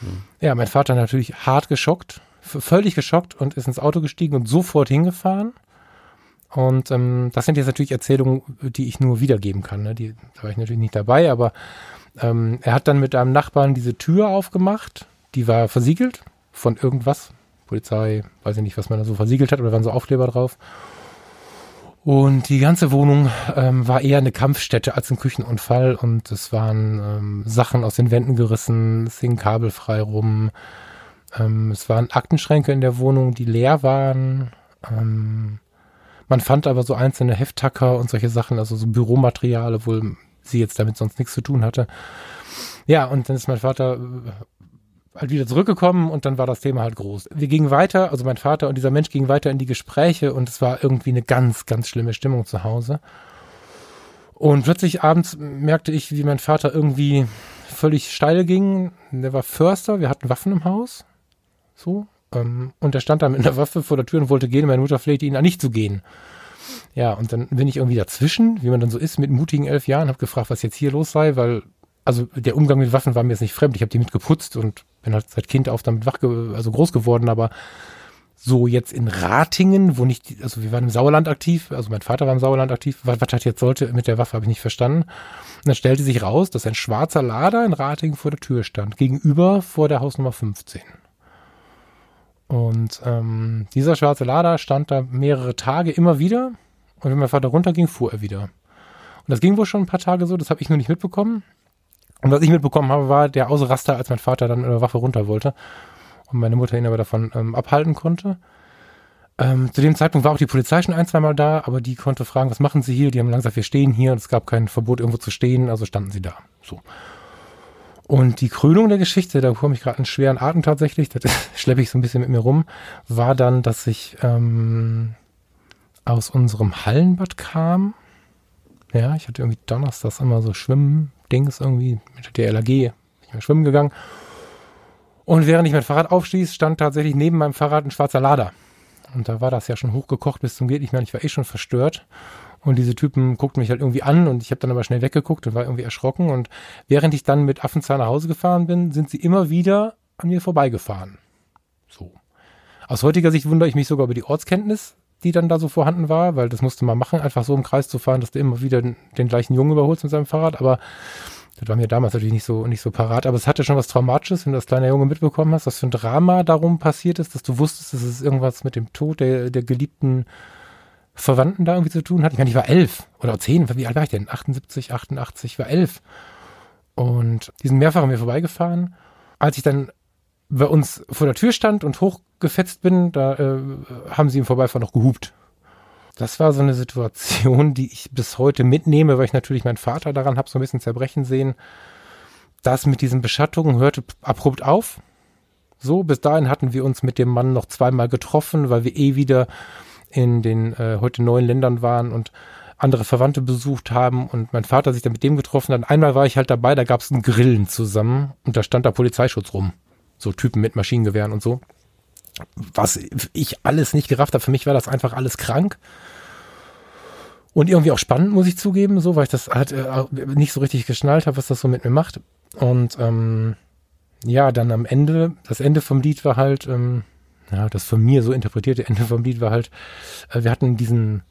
Hm. Ja, mein Vater natürlich hart geschockt, völlig geschockt und ist ins Auto gestiegen und sofort hingefahren. Und ähm, das sind jetzt natürlich Erzählungen, die ich nur wiedergeben kann. Ne? Die, da war ich natürlich nicht dabei, aber ähm, er hat dann mit einem Nachbarn diese Tür aufgemacht. Die war versiegelt von irgendwas. Polizei, weiß ich nicht, was man da so versiegelt hat, oder waren so Aufkleber drauf. Und die ganze Wohnung ähm, war eher eine Kampfstätte als ein Küchenunfall und es waren ähm, Sachen aus den Wänden gerissen, es hing Kabel frei rum. Ähm, es waren Aktenschränke in der Wohnung, die leer waren. Ähm, man fand aber so einzelne Hefttacker und solche Sachen, also so Büromaterial, obwohl sie jetzt damit sonst nichts zu tun hatte. Ja, und dann ist mein Vater halt wieder zurückgekommen und dann war das Thema halt groß. Wir gingen weiter, also mein Vater und dieser Mensch gingen weiter in die Gespräche und es war irgendwie eine ganz, ganz schlimme Stimmung zu Hause. Und plötzlich abends merkte ich, wie mein Vater irgendwie völlig steil ging. Der war Förster, wir hatten Waffen im Haus. So. Ähm, und er stand da mit einer Waffe vor der Tür und wollte gehen. Meine Mutter flehte ihn an, nicht zu gehen. Ja, und dann bin ich irgendwie dazwischen, wie man dann so ist, mit mutigen elf Jahren, habe gefragt, was jetzt hier los sei, weil also der Umgang mit Waffen war mir jetzt nicht fremd. Ich habe die mitgeputzt und bin halt seit Kind auf damit wach, also groß geworden, aber so jetzt in Ratingen, wo nicht, also wir waren im Sauerland aktiv, also mein Vater war im Sauerland aktiv, was, was das jetzt sollte mit der Waffe, habe ich nicht verstanden. Und dann stellte sich raus, dass ein schwarzer Lader in Ratingen vor der Tür stand, gegenüber vor der Hausnummer 15. Und ähm, dieser schwarze Lader stand da mehrere Tage immer wieder. Und wenn mein Vater runterging, fuhr er wieder. Und das ging wohl schon ein paar Tage so, das habe ich nur nicht mitbekommen. Und was ich mitbekommen habe, war der Ausraster, als mein Vater dann eine Waffe runter wollte und meine Mutter ihn aber davon ähm, abhalten konnte. Ähm, zu dem Zeitpunkt war auch die Polizei schon ein, zweimal da, aber die konnte fragen, was machen Sie hier? Die haben langsam, wir stehen hier und es gab kein Verbot, irgendwo zu stehen, also standen sie da. So. Und die Krönung der Geschichte, da komme ich gerade einen schweren Atem tatsächlich, das schleppe ich so ein bisschen mit mir rum, war dann, dass ich ähm, aus unserem Hallenbad kam. Ja, ich hatte irgendwie donnerstags immer so Schwimmen, Dings irgendwie mit der LAG, bin ich mal schwimmen gegangen. Und während ich mein Fahrrad aufstieß, stand tatsächlich neben meinem Fahrrad ein schwarzer Lader. Und da war das ja schon hochgekocht bis zum geht nicht mehr. Ich war eh schon verstört. Und diese Typen guckten mich halt irgendwie an und ich habe dann aber schnell weggeguckt und war irgendwie erschrocken. Und während ich dann mit Affenzahn nach Hause gefahren bin, sind sie immer wieder an mir vorbeigefahren. So. Aus heutiger Sicht wundere ich mich sogar über die Ortskenntnis, die dann da so vorhanden war, weil das musste man machen, einfach so im Kreis zu fahren, dass du immer wieder den, gleichen Jungen überholst mit seinem Fahrrad. Aber das war mir damals natürlich nicht so, nicht so parat, aber es hatte schon was Traumatisches, wenn du als kleiner Junge mitbekommen hast, was für ein Drama darum passiert ist, dass du wusstest, dass es irgendwas mit dem Tod der, der geliebten Verwandten da irgendwie zu tun hat. Ich meine, ich war elf oder zehn, wie alt war ich denn? 78, 88, ich war elf. Und die sind mehrfach an mir vorbeigefahren. Als ich dann bei uns vor der Tür stand und hochgefetzt bin, da äh, haben sie im Vorbeifahren noch gehupt. das war so eine Situation, die ich bis heute mitnehme, weil ich natürlich meinen Vater daran habe so ein bisschen zerbrechen sehen. Das mit diesen Beschattungen hörte abrupt auf. So, bis dahin hatten wir uns mit dem Mann noch zweimal getroffen, weil wir eh wieder in den äh, heute neuen Ländern waren und andere Verwandte besucht haben und mein Vater sich dann mit dem getroffen hat. Einmal war ich halt dabei, da gab es einen Grillen zusammen und da stand da Polizeischutz rum. So Typen mit Maschinengewehren und so. Was ich alles nicht gerafft habe. Für mich war das einfach alles krank. Und irgendwie auch spannend, muss ich zugeben, so, weil ich das halt äh, nicht so richtig geschnallt habe, was das so mit mir macht. Und ähm, ja, dann am Ende, das Ende vom Lied war halt, ähm, ja, das von mir so interpretierte Ende vom Lied war halt, äh, wir hatten diesen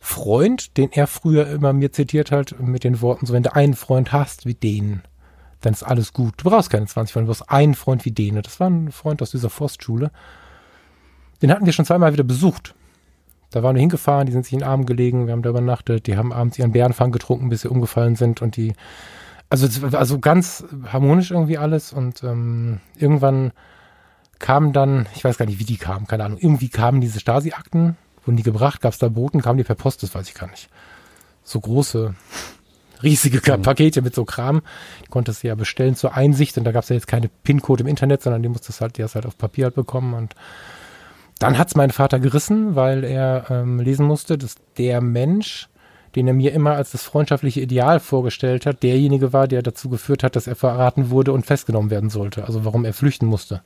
Freund, den er früher immer mir zitiert hat, mit den Worten, so wenn du einen Freund hast wie den, dann ist alles gut. Du brauchst keine 20 Freunde, du brauchst einen Freund wie den. Das war ein Freund aus dieser Forstschule. Den hatten wir schon zweimal wieder besucht. Da waren wir hingefahren, die sind sich in den Arm gelegen, wir haben da übernachtet, die haben abends ihren Bärenfang getrunken, bis sie umgefallen sind und die, also, also ganz harmonisch irgendwie alles und ähm, irgendwann kamen dann, ich weiß gar nicht, wie die kamen, keine Ahnung, irgendwie kamen diese Stasi-Akten, wurden die gebracht, gab es da Boten, kamen die per Post, das weiß ich gar nicht. So große, riesige mhm. Pakete mit so Kram, die konntest du ja bestellen zur Einsicht und da gab es ja jetzt keine PIN-Code im Internet, sondern die musstest halt, die hast halt auf Papier halt bekommen und dann hat's mein Vater gerissen, weil er ähm, lesen musste, dass der Mensch, den er mir immer als das freundschaftliche Ideal vorgestellt hat, derjenige war, der dazu geführt hat, dass er verraten wurde und festgenommen werden sollte. Also warum er flüchten musste.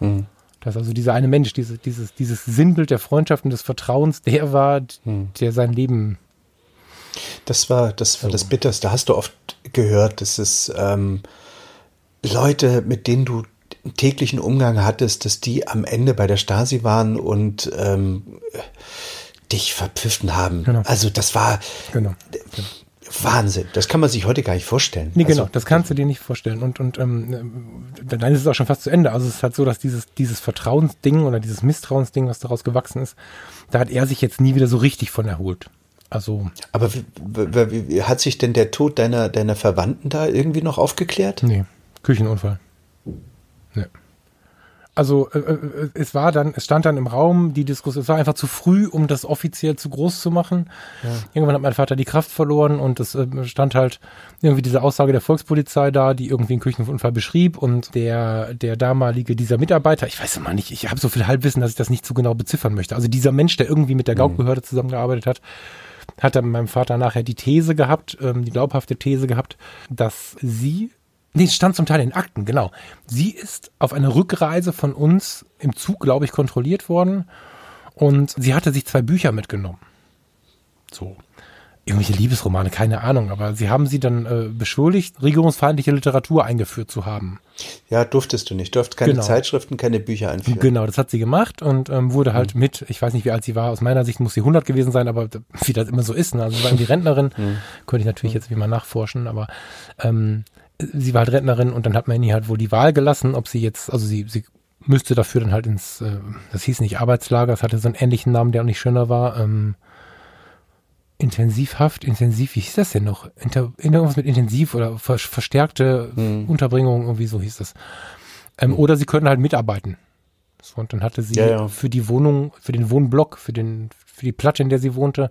Mhm. Dass also dieser eine Mensch, diese, dieses, dieses Sinnbild der Freundschaft und des Vertrauens, der war, mhm. der sein Leben. Das war, das war so. das Bitterste. Hast du oft gehört, dass es ähm, Leute, mit denen du täglichen Umgang hattest, dass die am Ende bei der Stasi waren und ähm, dich verpfiffen haben. Genau. Also das war genau. Wahnsinn. Das kann man sich heute gar nicht vorstellen. Nee, genau, also, das kannst du dir nicht vorstellen. Und, und ähm, dann ist es auch schon fast zu Ende. Also es ist halt so, dass dieses, dieses Vertrauensding oder dieses Misstrauensding, was daraus gewachsen ist, da hat er sich jetzt nie wieder so richtig von erholt. Also. Aber hat sich denn der Tod deiner, deiner Verwandten da irgendwie noch aufgeklärt? Nee, Küchenunfall. Nee. Also äh, äh, es war dann, es stand dann im Raum die Diskussion, es war einfach zu früh, um das offiziell zu groß zu machen. Ja. Irgendwann hat mein Vater die Kraft verloren und es äh, stand halt irgendwie diese Aussage der Volkspolizei da, die irgendwie einen Küchenunfall beschrieb und der der damalige dieser Mitarbeiter, ich weiß immer nicht, ich habe so viel Halbwissen, dass ich das nicht so genau beziffern möchte. Also dieser Mensch, der irgendwie mit der mhm. Gaukbehörde zusammengearbeitet hat, hat dann meinem Vater nachher die These gehabt, ähm, die glaubhafte These gehabt, dass sie Nee, stand zum Teil in Akten, genau. Sie ist auf einer Rückreise von uns im Zug, glaube ich, kontrolliert worden und sie hatte sich zwei Bücher mitgenommen. So. Irgendwelche Liebesromane, keine Ahnung, aber sie haben sie dann äh, beschuldigt, regierungsfeindliche Literatur eingeführt zu haben. Ja, durftest du nicht. Du durftest keine genau. Zeitschriften, keine Bücher einführen. Genau, das hat sie gemacht und ähm, wurde halt mhm. mit, ich weiß nicht, wie alt sie war, aus meiner Sicht muss sie 100 gewesen sein, aber wie das immer so ist, ne? also sie war die Rentnerin, mhm. könnte ich natürlich mhm. jetzt wie mal nachforschen, aber ähm, sie war halt Rentnerin und dann hat man ihr halt wohl die Wahl gelassen, ob sie jetzt, also sie, sie müsste dafür dann halt ins, äh, das hieß nicht Arbeitslager, das hatte so einen ähnlichen Namen, der auch nicht schöner war, ähm, Intensivhaft, intensiv, wie hieß das denn noch? Inter, irgendwas mit intensiv oder ver, verstärkte mhm. Unterbringung, irgendwie so hieß das. Ähm, mhm. Oder sie könnten halt mitarbeiten. So, und dann hatte sie ja, ja. für die Wohnung, für den Wohnblock, für den, für die Platte, in der sie wohnte,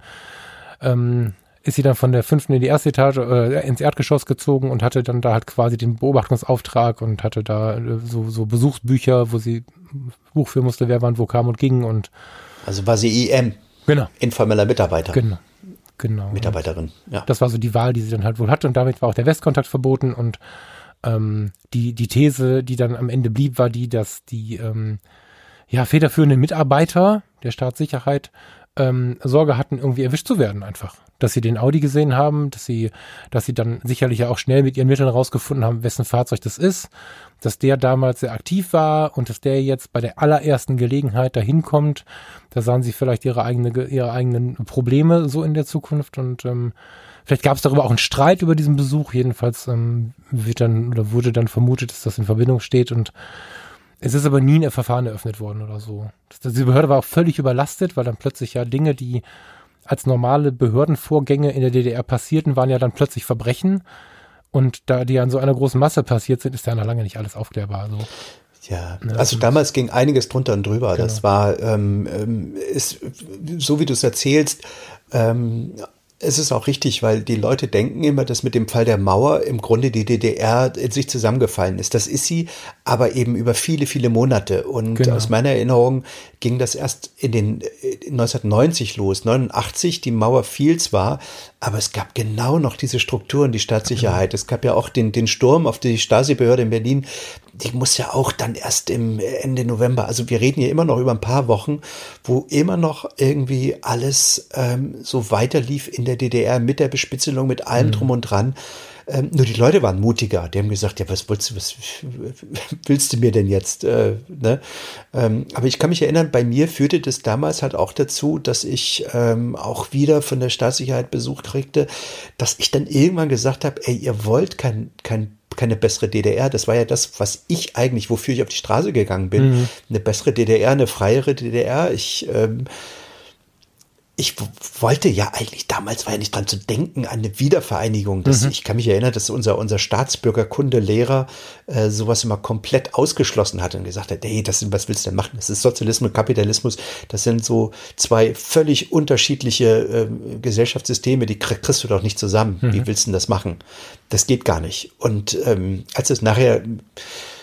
ähm, ist sie dann von der fünften in die erste Etage äh, ins Erdgeschoss gezogen und hatte dann da halt quasi den Beobachtungsauftrag und hatte da äh, so, so Besuchsbücher, wo sie Buch führen musste, wer wann wo kam und ging und also war sie IM. Genau. Informeller Mitarbeiter. Genau. Genau. Mitarbeiterin, ja. Das war so die Wahl, die sie dann halt wohl hatte und damit war auch der Westkontakt verboten und ähm, die, die These, die dann am Ende blieb, war die, dass die ähm, ja, federführenden Mitarbeiter der Staatssicherheit ähm, Sorge hatten, irgendwie erwischt zu werden einfach dass sie den Audi gesehen haben, dass sie, dass sie dann sicherlich ja auch schnell mit ihren Mitteln rausgefunden haben, wessen Fahrzeug das ist, dass der damals sehr aktiv war und dass der jetzt bei der allerersten Gelegenheit dahin kommt. Da sahen sie vielleicht ihre eigene, ihre eigenen Probleme so in der Zukunft und ähm, Vielleicht gab es darüber auch einen Streit über diesen Besuch. Jedenfalls ähm, wird dann oder wurde dann vermutet, dass das in Verbindung steht und es ist aber nie ein Verfahren eröffnet worden oder so. Das, die Behörde war auch völlig überlastet, weil dann plötzlich ja Dinge, die als normale Behördenvorgänge in der DDR passierten, waren ja dann plötzlich Verbrechen. Und da die an so einer großen Masse passiert sind, ist ja noch lange nicht alles aufklärbar. Also. Ja, also damals ging einiges drunter und drüber. Genau. Das war, ähm, ähm, ist, so wie du es erzählst, ähm, es ist auch richtig, weil die Leute denken immer, dass mit dem Fall der Mauer im Grunde die DDR in sich zusammengefallen ist. Das ist sie, aber eben über viele, viele Monate. Und genau. aus meiner Erinnerung ging das erst in den 1990 los, 89. Die Mauer fiel zwar, aber es gab genau noch diese Strukturen, die Staatssicherheit. Genau. Es gab ja auch den, den Sturm auf die Stasi-Behörde in Berlin, die muss ja auch dann erst im Ende November, also wir reden hier immer noch über ein paar Wochen, wo immer noch irgendwie alles ähm, so weiterlief in der DDR mit der Bespitzelung, mit allem mhm. drum und dran. Ähm, nur die Leute waren mutiger. Die haben gesagt, ja, was willst du, was willst du mir denn jetzt? Äh, ne? ähm, aber ich kann mich erinnern, bei mir führte das damals halt auch dazu, dass ich ähm, auch wieder von der Staatssicherheit Besuch kriegte, dass ich dann irgendwann gesagt habe, ey, ihr wollt kein, kein keine bessere DDR. Das war ja das, was ich eigentlich, wofür ich auf die Straße gegangen bin. Mhm. Eine bessere DDR, eine freiere DDR. Ich ähm, ich wollte ja eigentlich, damals war ja nicht dran zu denken, an eine Wiedervereinigung. Das, mhm. Ich kann mich erinnern, dass unser, unser Staatsbürgerkundelehrer äh, sowas immer komplett ausgeschlossen hat und gesagt hat, hey, das sind, was willst du denn machen? Das ist Sozialismus und Kapitalismus. Das sind so zwei völlig unterschiedliche äh, Gesellschaftssysteme, die kriegst du doch nicht zusammen. Mhm. Wie willst du denn das machen? Das geht gar nicht. Und ähm, als es nachher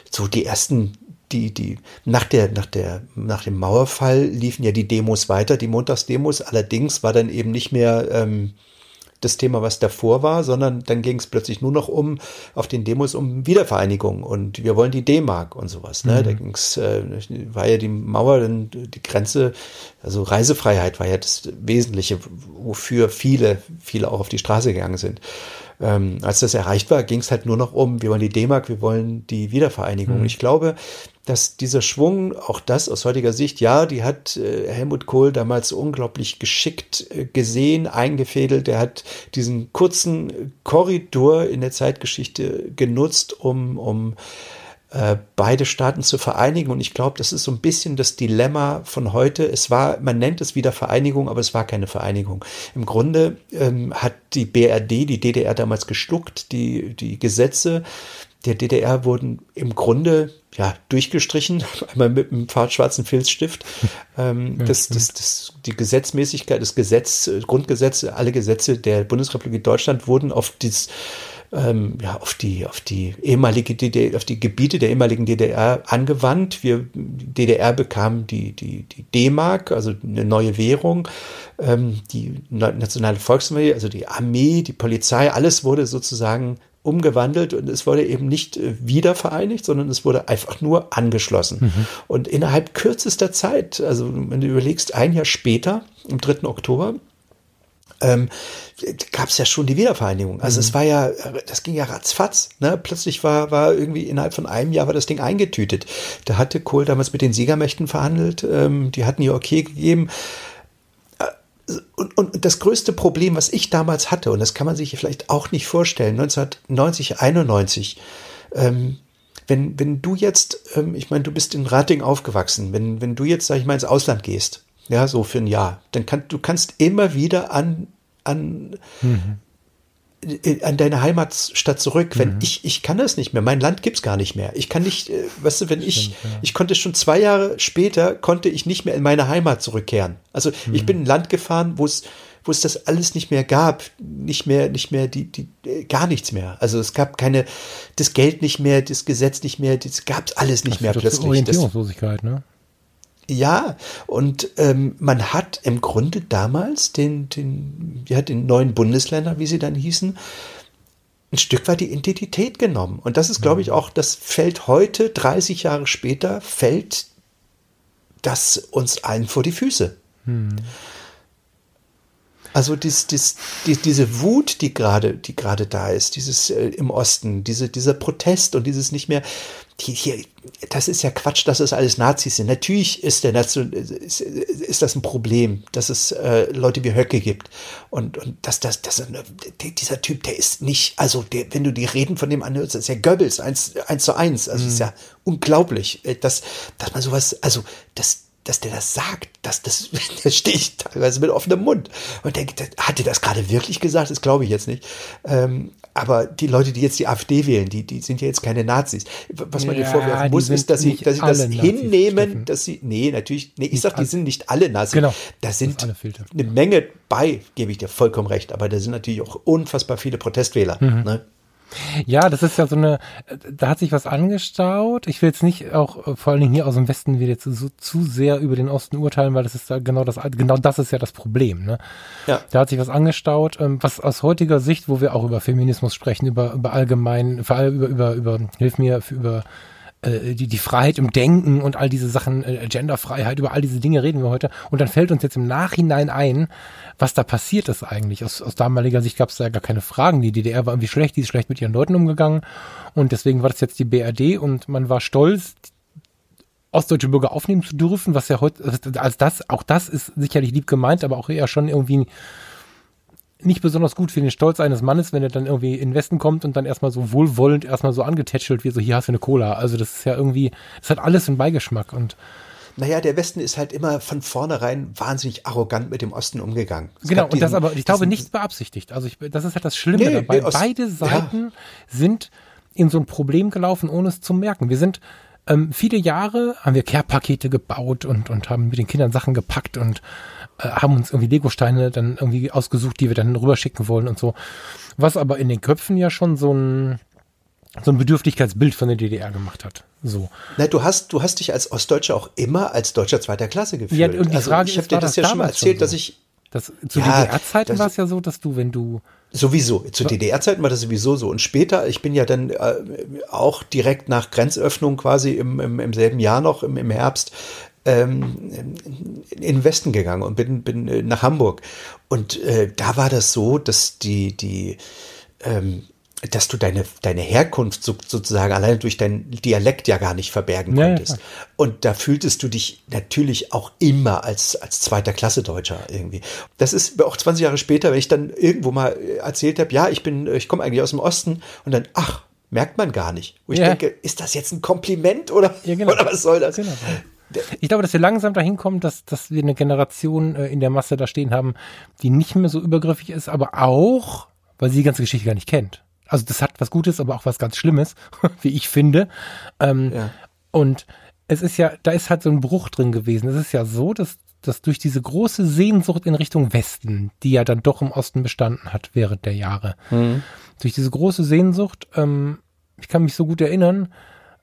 so die ersten die, die, nach der, nach der, nach dem Mauerfall liefen ja die Demos weiter, die Montagsdemos. Allerdings war dann eben nicht mehr ähm, das Thema, was davor war, sondern dann ging es plötzlich nur noch um, auf den Demos um Wiedervereinigung und wir wollen die D-Mark und sowas. Ne? Mhm. Da ging's, äh, war ja die Mauer, die Grenze, also Reisefreiheit war ja das Wesentliche, wofür viele, viele auch auf die Straße gegangen sind ähm, als das erreicht war, ging es halt nur noch um, wir wollen die D-Mark, wir wollen die Wiedervereinigung. Mhm. Ich glaube, dass dieser Schwung, auch das aus heutiger Sicht, ja, die hat äh, Helmut Kohl damals unglaublich geschickt äh, gesehen, eingefädelt. Er hat diesen kurzen Korridor in der Zeitgeschichte genutzt, um, um äh, beide Staaten zu vereinigen. Und ich glaube, das ist so ein bisschen das Dilemma von heute. Es war, man nennt es wieder Vereinigung, aber es war keine Vereinigung. Im Grunde ähm, hat die BRD, die DDR damals gestuckt, die, die Gesetze der DDR wurden im Grunde ja durchgestrichen, einmal mit einem schwarzen Filzstift. Ähm, das, das, das, die Gesetzmäßigkeit, das Gesetz, Grundgesetz, alle Gesetze der Bundesrepublik Deutschland wurden auf das ähm, ja, auf die, auf die ehemalige DDR, auf die Gebiete der ehemaligen DDR angewandt. Wir, die DDR bekam die, die, die D-Mark, also eine neue Währung. Ähm, die nationale Volksarmee, also die Armee, die Polizei, alles wurde sozusagen umgewandelt und es wurde eben nicht äh, wieder vereinigt, sondern es wurde einfach nur angeschlossen. Mhm. Und innerhalb kürzester Zeit, also wenn du überlegst, ein Jahr später, am 3. Oktober, ähm, gab es ja schon die Wiedervereinigung. Also mhm. es war ja, das ging ja ratzfatz. Ne? Plötzlich war, war irgendwie innerhalb von einem Jahr war das Ding eingetütet. Da hatte Kohl damals mit den Siegermächten verhandelt, ähm, die hatten ihr okay gegeben. Und, und das größte Problem, was ich damals hatte, und das kann man sich vielleicht auch nicht vorstellen, 1990, 91, ähm, wenn, wenn du jetzt, ähm, ich meine, du bist in Rating aufgewachsen, wenn, wenn du jetzt, sag ich mal, ins Ausland gehst, ja, so für ein Jahr. Dann kann, du kannst immer wieder an, an, mhm. An deine Heimatstadt zurück. Wenn mhm. ich, ich kann das nicht mehr. Mein Land gibt's gar nicht mehr. Ich kann nicht, äh, weißt du, wenn Stimmt, ich, ja. ich konnte schon zwei Jahre später, konnte ich nicht mehr in meine Heimat zurückkehren. Also mhm. ich bin in ein Land gefahren, wo es, wo es das alles nicht mehr gab, nicht mehr, nicht mehr, die, die, äh, gar nichts mehr. Also es gab keine, das Geld nicht mehr, das Gesetz nicht mehr, das gab's alles nicht das mehr plötzlich. Orientierungslosigkeit, ne? Ja, und ähm, man hat im Grunde damals den, den, ja, den neuen Bundesländern, wie sie dann hießen, ein Stück weit die Identität genommen. Und das ist, glaube ich, mhm. auch, das fällt heute, 30 Jahre später, fällt das uns allen vor die Füße. Hm. Also dies, dies, die, diese Wut, die gerade, die gerade da ist, dieses äh, im Osten, diese, dieser Protest und dieses nicht mehr, die, hier, das ist ja Quatsch, dass es alles Nazis sind. Natürlich ist der Nation, ist, ist das ein Problem, dass es äh, Leute wie Höcke gibt und und dass das, das, dieser Typ, der ist nicht, also der, wenn du die Reden von dem anhörst, das ist ja Goebbels eins, eins zu eins, also mhm. ist ja unglaublich, äh, dass dass man sowas, also das dass der das sagt, dass das, da stehe ich teilweise mit offenem Mund und denke, hat er das gerade wirklich gesagt? Das glaube ich jetzt nicht. Ähm, aber die Leute, die jetzt die AfD wählen, die, die sind ja jetzt keine Nazis. Was man ja, ihnen vorwerfen muss, ist, dass sie, dass sie das Nazis hinnehmen, Steffen. dass sie, nee, natürlich, nee, ich sag, die sind nicht alle Nazis. Genau. Da sind eine Menge bei, gebe ich dir vollkommen recht, aber da sind natürlich auch unfassbar viele Protestwähler. Mhm. Ne? Ja, das ist ja so eine, da hat sich was angestaut. Ich will jetzt nicht auch äh, vor allen Dingen hier aus dem Westen wieder zu, so, zu sehr über den Osten urteilen, weil das ist da genau das, genau das ist ja das Problem. Ne? Ja. Da hat sich was angestaut, ähm, was aus heutiger Sicht, wo wir auch über Feminismus sprechen, über, über allgemein, vor allem über, über, über, hilf mir, über äh, die, die Freiheit im Denken und all diese Sachen, äh, Genderfreiheit, über all diese Dinge reden wir heute. Und dann fällt uns jetzt im Nachhinein ein, was da passiert ist eigentlich. Aus, aus damaliger Sicht gab es da gar keine Fragen. Die DDR war irgendwie schlecht, die ist schlecht mit ihren Leuten umgegangen. Und deswegen war das jetzt die BRD und man war stolz, ostdeutsche Bürger aufnehmen zu dürfen, was ja heute, als das, auch das ist sicherlich lieb gemeint, aber auch eher schon irgendwie nicht besonders gut für den Stolz eines Mannes, wenn er dann irgendwie in den Westen kommt und dann erstmal so wohlwollend erstmal so angetätschelt wie so, hier hast du eine Cola. Also das ist ja irgendwie, das hat alles einen Beigeschmack und naja, der Westen ist halt immer von vornherein wahnsinnig arrogant mit dem Osten umgegangen. Es genau, und das aber, ich glaube, nichts beabsichtigt. Also ich, das ist halt das Schlimme nee, dabei. Nee, Beide Seiten ja. sind in so ein Problem gelaufen, ohne es zu merken. Wir sind ähm, viele Jahre, haben wir Care-Pakete gebaut und, und haben mit den Kindern Sachen gepackt und haben uns irgendwie Legosteine dann irgendwie ausgesucht, die wir dann rüberschicken wollen und so. Was aber in den Köpfen ja schon so ein so ein Bedürftigkeitsbild von der DDR gemacht hat. So. Na, du hast, du hast dich als Ostdeutscher auch immer als Deutscher zweiter Klasse gefühlt. Ja, und die also, Frage ich habe dir das, das ja schon mal erzählt, so? dass ich das, zu ja, DDR-Zeiten war es ja so, dass du, wenn du Sowieso. Zu DDR-Zeiten war das sowieso so. Und später, ich bin ja dann äh, auch direkt nach Grenzöffnung quasi im, im, im selben Jahr noch, im, im Herbst, ähm, in den Westen gegangen und bin, bin äh, nach Hamburg. Und äh, da war das so, dass die, die, ähm, dass du deine, deine Herkunft so, sozusagen alleine durch deinen Dialekt ja gar nicht verbergen ja, konntest. Ja. Und da fühltest du dich natürlich auch immer als, als zweiter Klasse Deutscher irgendwie. Das ist auch 20 Jahre später, wenn ich dann irgendwo mal erzählt habe, ja, ich bin, ich komme eigentlich aus dem Osten und dann, ach, merkt man gar nicht. Wo ich ja. denke, ist das jetzt ein Kompliment oder, genau. oder was soll das? Genau. Ich glaube, dass wir langsam dahin kommen, dass, dass wir eine Generation äh, in der Masse da stehen haben, die nicht mehr so übergriffig ist, aber auch, weil sie die ganze Geschichte gar nicht kennt. Also das hat was Gutes, aber auch was ganz Schlimmes, wie ich finde. Ähm, ja. Und es ist ja, da ist halt so ein Bruch drin gewesen. Es ist ja so, dass, dass durch diese große Sehnsucht in Richtung Westen, die ja dann doch im Osten bestanden hat während der Jahre, mhm. durch diese große Sehnsucht, ähm, ich kann mich so gut erinnern,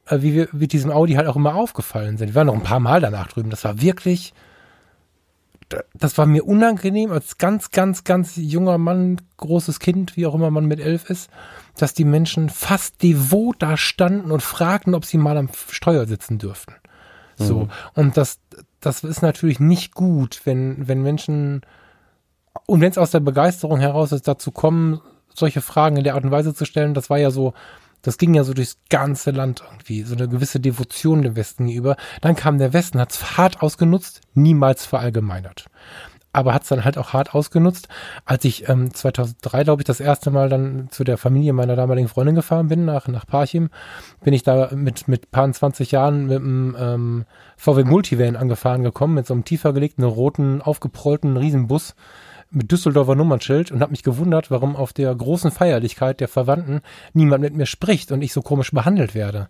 wie wir mit diesem Audi halt auch immer aufgefallen sind. Wir waren noch ein paar Mal danach drüben. Das war wirklich, das war mir unangenehm als ganz, ganz, ganz junger Mann, großes Kind, wie auch immer man mit elf ist, dass die Menschen fast devot da standen und fragten, ob sie mal am Steuer sitzen dürften. So. Mhm. Und das, das ist natürlich nicht gut, wenn, wenn Menschen, und wenn es aus der Begeisterung heraus ist, dazu kommen, solche Fragen in der Art und Weise zu stellen, das war ja so, das ging ja so durchs ganze Land irgendwie, so eine gewisse Devotion dem Westen gegenüber. Dann kam der Westen, hat es hart ausgenutzt, niemals verallgemeinert. Aber hat es dann halt auch hart ausgenutzt. Als ich ähm, 2003, glaube ich, das erste Mal dann zu der Familie meiner damaligen Freundin gefahren bin, nach, nach Parchim, bin ich da mit, mit paar 20 Jahren mit einem ähm, VW Multivan angefahren gekommen, mit so einem tiefer gelegten, roten, aufgeprollten Riesenbus mit Düsseldorfer Nummernschild und habe mich gewundert, warum auf der großen Feierlichkeit der Verwandten niemand mit mir spricht und ich so komisch behandelt werde.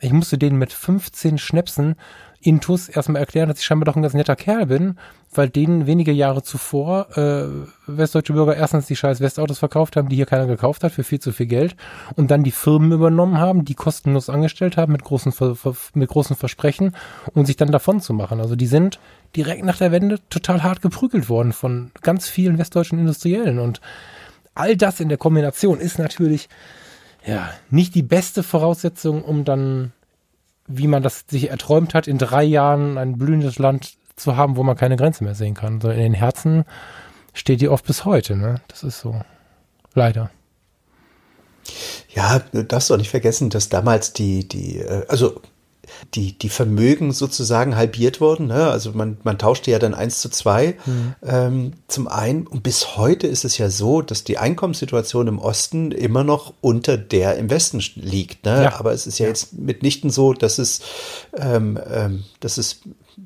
Ich musste denen mit 15 Schnäpsen Intus erstmal erklären, dass ich scheinbar doch ein ganz netter Kerl bin, weil denen wenige Jahre zuvor äh, westdeutsche Bürger erstens die scheiß Westautos verkauft haben, die hier keiner gekauft hat für viel zu viel Geld und dann die Firmen übernommen haben, die kostenlos angestellt haben mit großen, mit großen Versprechen und um sich dann davon zu machen. Also die sind direkt nach der Wende total hart geprügelt worden von ganz vielen westdeutschen Industriellen und all das in der Kombination ist natürlich ja nicht die beste Voraussetzung, um dann wie man das sich erträumt hat, in drei Jahren ein blühendes Land zu haben, wo man keine Grenze mehr sehen kann. So in den Herzen steht die oft bis heute. Ne? Das ist so. Leider. Ja, du darfst doch nicht vergessen, dass damals die, die, äh, also die, die Vermögen sozusagen halbiert wurden. Ne? Also man, man tauschte ja dann eins zu zwei mhm. ähm, zum einen. Und bis heute ist es ja so, dass die Einkommenssituation im Osten immer noch unter der im Westen liegt. Ne? Ja. Aber es ist ja, ja, jetzt mitnichten so, dass es, ähm, ähm, dass es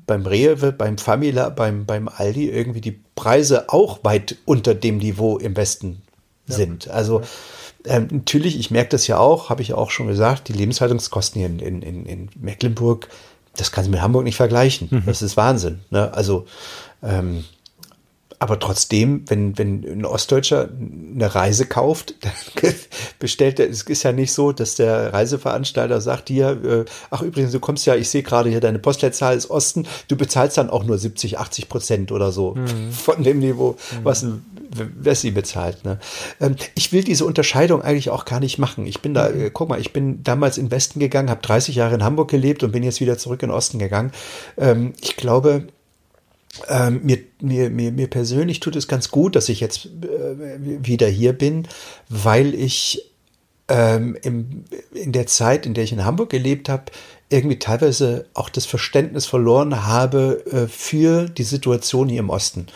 beim Rewe, beim Famila, beim, beim Aldi irgendwie die Preise auch weit unter dem Niveau im Westen ja. sind. Also ähm, natürlich, ich merke das ja auch, habe ich auch schon gesagt, die Lebenshaltungskosten hier in, in, in Mecklenburg, das kann sich mit Hamburg nicht vergleichen. Mhm. Das ist Wahnsinn. Ne? Also ähm, aber trotzdem, wenn, wenn ein Ostdeutscher eine Reise kauft, dann bestellt er, es ist ja nicht so, dass der Reiseveranstalter sagt hier, äh, ach übrigens, du kommst ja, ich sehe gerade hier, deine Postleitzahl ist Osten, du bezahlst dann auch nur 70, 80 Prozent oder so mhm. von dem Niveau, mhm. was ein Wessi bezahlt. Ne? Ähm, ich will diese Unterscheidung eigentlich auch gar nicht machen. Ich bin da, mhm. äh, guck mal, ich bin damals in Westen gegangen, habe 30 Jahre in Hamburg gelebt und bin jetzt wieder zurück in Osten gegangen. Ähm, ich glaube, ähm, mir, mir, mir, mir persönlich tut es ganz gut, dass ich jetzt äh, wieder hier bin, weil ich ähm, im, in der Zeit, in der ich in Hamburg gelebt habe, irgendwie teilweise auch das Verständnis verloren habe äh, für die Situation hier im Osten.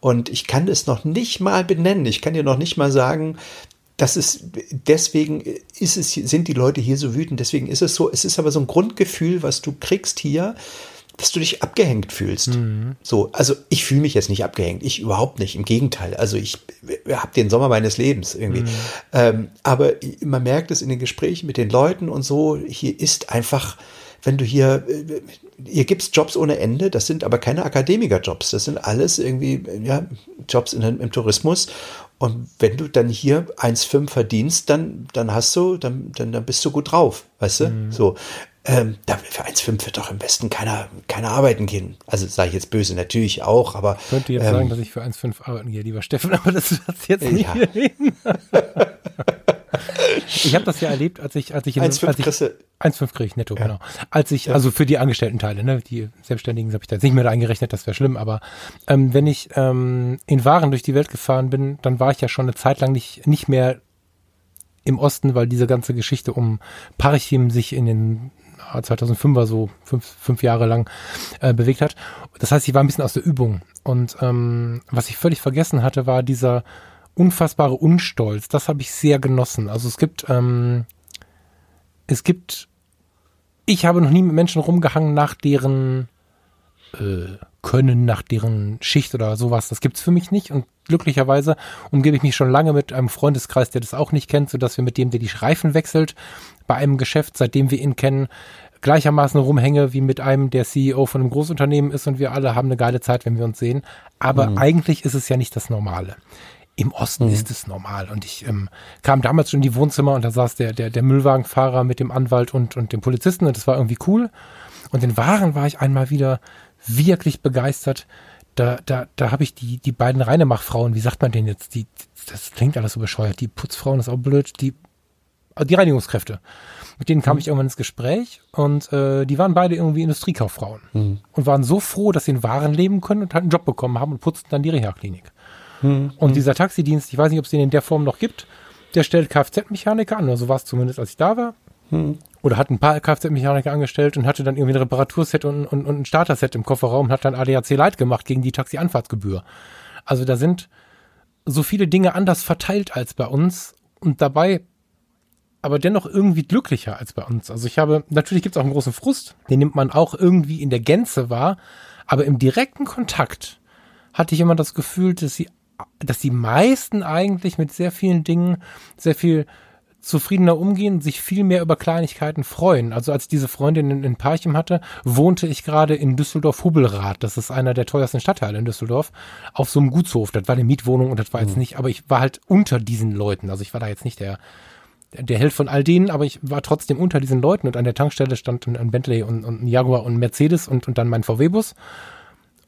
Und ich kann es noch nicht mal benennen. Ich kann dir noch nicht mal sagen, das ist, deswegen ist es, sind die Leute hier so wütend, deswegen ist es so. Es ist aber so ein Grundgefühl, was du kriegst hier, dass du dich abgehängt fühlst. Mhm. So, also ich fühle mich jetzt nicht abgehängt, ich überhaupt nicht, im Gegenteil. Also ich habe den Sommer meines Lebens irgendwie. Mhm. Ähm, aber man merkt es in den Gesprächen mit den Leuten und so, hier ist einfach, wenn du hier, hier gibt's Jobs ohne Ende, das sind aber keine Akademikerjobs, das sind alles irgendwie, ja, Jobs in, im Tourismus. Und wenn du dann hier 1,5 verdienst, dann, dann hast du, dann, dann, dann bist du gut drauf, weißt du? Mhm. So. Ähm, für 1,5 wird doch im Westen keiner, keiner arbeiten gehen. Also sage ich jetzt böse, natürlich auch, aber. Ich könnte jetzt ähm, sagen, dass ich für 1,5 arbeiten gehe, lieber Steffen, aber das ist jetzt nicht ja. ich habe das ja erlebt, als ich, als ich in 1,5 1,5 kriege ich netto, ja. genau. Als ich, ja. also für die Angestellten-Teile, ne, die Selbstständigen habe ich da jetzt nicht mehr eingerechnet, das wäre schlimm, aber ähm, wenn ich ähm, in Waren durch die Welt gefahren bin, dann war ich ja schon eine Zeit lang nicht, nicht mehr im Osten, weil diese ganze Geschichte um Parchim sich in den 2005er so fünf, fünf Jahre lang äh, bewegt hat. Das heißt, ich war ein bisschen aus der Übung. Und ähm, was ich völlig vergessen hatte, war dieser unfassbare Unstolz. Das habe ich sehr genossen. Also es gibt, ähm, es gibt, ich habe noch nie mit Menschen rumgehangen nach deren äh, Können, nach deren Schicht oder sowas. Das gibt's für mich nicht. Und glücklicherweise umgebe ich mich schon lange mit einem Freundeskreis, der das auch nicht kennt, sodass wir mit dem, der die Reifen wechselt, bei einem Geschäft, seitdem wir ihn kennen, gleichermaßen rumhänge wie mit einem, der CEO von einem Großunternehmen ist und wir alle haben eine geile Zeit, wenn wir uns sehen. Aber mhm. eigentlich ist es ja nicht das Normale. Im Osten mhm. ist es normal. Und ich ähm, kam damals schon in die Wohnzimmer und da saß der, der, der Müllwagenfahrer mit dem Anwalt und, und dem Polizisten und das war irgendwie cool. Und in Waren war ich einmal wieder wirklich begeistert. Da, da, da habe ich die, die beiden Reinemachfrauen, wie sagt man denn jetzt? Die, das klingt alles so bescheuert. Die Putzfrauen ist auch blöd. Die die Reinigungskräfte. Mit denen kam mhm. ich irgendwann ins Gespräch und äh, die waren beide irgendwie Industriekauffrauen mhm. und waren so froh, dass sie in Waren leben können und halt einen Job bekommen haben und putzten dann die Reha-Klinik. Mhm. Und dieser Taxidienst, ich weiß nicht, ob es den in der Form noch gibt, der stellt Kfz-Mechaniker an, oder so war es zumindest, als ich da war. Mhm. Oder hat ein paar Kfz-Mechaniker angestellt und hatte dann irgendwie ein Reparaturset und, und, und ein Starter-Set im Kofferraum und hat dann ADAC Light gemacht gegen die Taxi-Anfahrtsgebühr. Also da sind so viele Dinge anders verteilt als bei uns und dabei aber dennoch irgendwie glücklicher als bei uns. Also ich habe, natürlich gibt es auch einen großen Frust, den nimmt man auch irgendwie in der Gänze wahr, aber im direkten Kontakt hatte ich immer das Gefühl, dass sie, dass die meisten eigentlich mit sehr vielen Dingen sehr viel zufriedener umgehen, sich viel mehr über Kleinigkeiten freuen. Also als ich diese Freundin in, in Parchim hatte, wohnte ich gerade in Düsseldorf-Hubelrath. Das ist einer der teuersten Stadtteile in Düsseldorf, auf so einem Gutshof. Das war eine Mietwohnung und das war jetzt mhm. nicht, aber ich war halt unter diesen Leuten. Also ich war da jetzt nicht der der Held von all denen, aber ich war trotzdem unter diesen Leuten und an der Tankstelle stand ein Bentley und, und ein Jaguar und ein Mercedes und, und dann mein VW-Bus.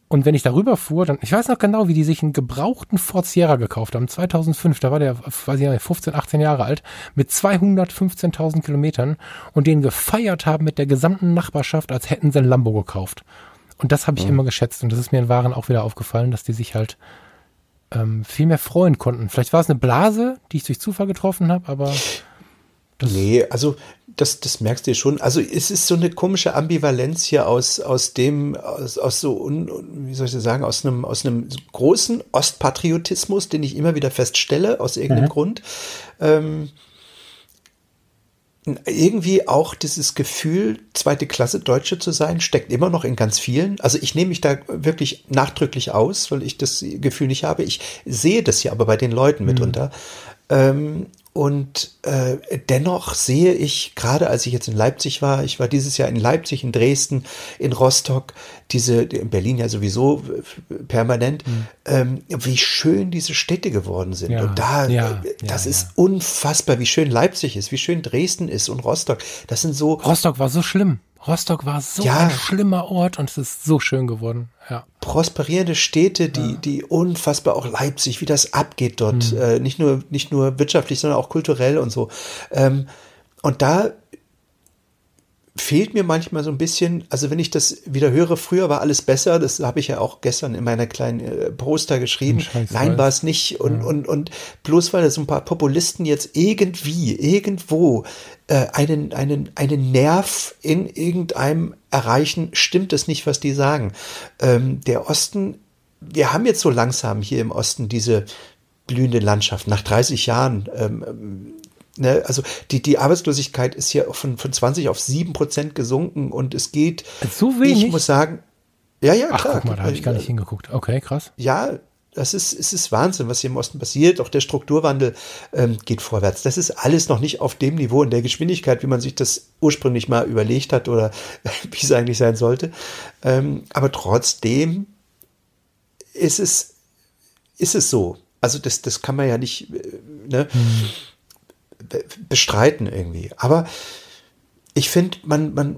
Und wenn ich darüber fuhr, dann, ich weiß noch genau, wie die sich einen gebrauchten Ford Sierra gekauft haben. 2005, da war der, weiß ich nicht, 15, 18 Jahre alt, mit 215.000 Kilometern und den gefeiert haben mit der gesamten Nachbarschaft, als hätten sie ein Lambo gekauft. Und das habe ich mhm. immer geschätzt und das ist mir in Waren auch wieder aufgefallen, dass die sich halt ähm, viel mehr freuen konnten. Vielleicht war es eine Blase, die ich durch Zufall getroffen habe, aber das nee, also das, das merkst du schon. Also es ist so eine komische Ambivalenz hier aus, aus dem, aus, aus so, un, wie soll ich das sagen, aus einem, aus einem großen Ostpatriotismus, den ich immer wieder feststelle, aus irgendeinem mhm. Grund. Ähm, irgendwie auch dieses Gefühl, zweite Klasse Deutsche zu sein, steckt immer noch in ganz vielen. Also ich nehme mich da wirklich nachdrücklich aus, weil ich das Gefühl nicht habe. Ich sehe das ja aber bei den Leuten mhm. mitunter. Ähm, und äh, dennoch sehe ich, gerade als ich jetzt in Leipzig war, ich war dieses Jahr in Leipzig, in Dresden, in Rostock, diese, in Berlin ja sowieso äh, permanent, mhm. Ähm, wie schön diese Städte geworden sind. Ja, und da, ja, äh, das ja, ist unfassbar, wie schön Leipzig ist, wie schön Dresden ist und Rostock. Das sind so. Rostock war so schlimm. Rostock war so ja, ein schlimmer Ort und es ist so schön geworden. Ja. Prosperierende Städte, die, ja. die unfassbar auch Leipzig, wie das abgeht dort, mhm. äh, nicht nur nicht nur wirtschaftlich, sondern auch kulturell und so. Ähm, und da fehlt mir manchmal so ein bisschen, also wenn ich das wieder höre, früher war alles besser, das habe ich ja auch gestern in meiner kleinen äh, Poster geschrieben. Nein, war es nicht. Und, ja. und, und bloß weil so ein paar Populisten jetzt irgendwie, irgendwo äh, einen, einen, einen Nerv in irgendeinem erreichen, stimmt es nicht, was die sagen. Ähm, der Osten, wir haben jetzt so langsam hier im Osten diese blühende Landschaft. Nach 30 Jahren ähm, Ne, also die, die Arbeitslosigkeit ist ja von, von 20 auf 7 Prozent gesunken und es geht. So wenig? Ich muss sagen, ja, ja, Ach, klar. guck mal, da habe ich gar nicht hingeguckt. Okay, krass. Ja, das ist, es ist Wahnsinn, was hier im Osten passiert. Auch der Strukturwandel ähm, geht vorwärts. Das ist alles noch nicht auf dem Niveau in der Geschwindigkeit, wie man sich das ursprünglich mal überlegt hat oder wie es eigentlich sein sollte. Ähm, aber trotzdem ist es, ist es so. Also das, das kann man ja nicht, äh, ne? Hm bestreiten irgendwie. Aber ich finde, man, man,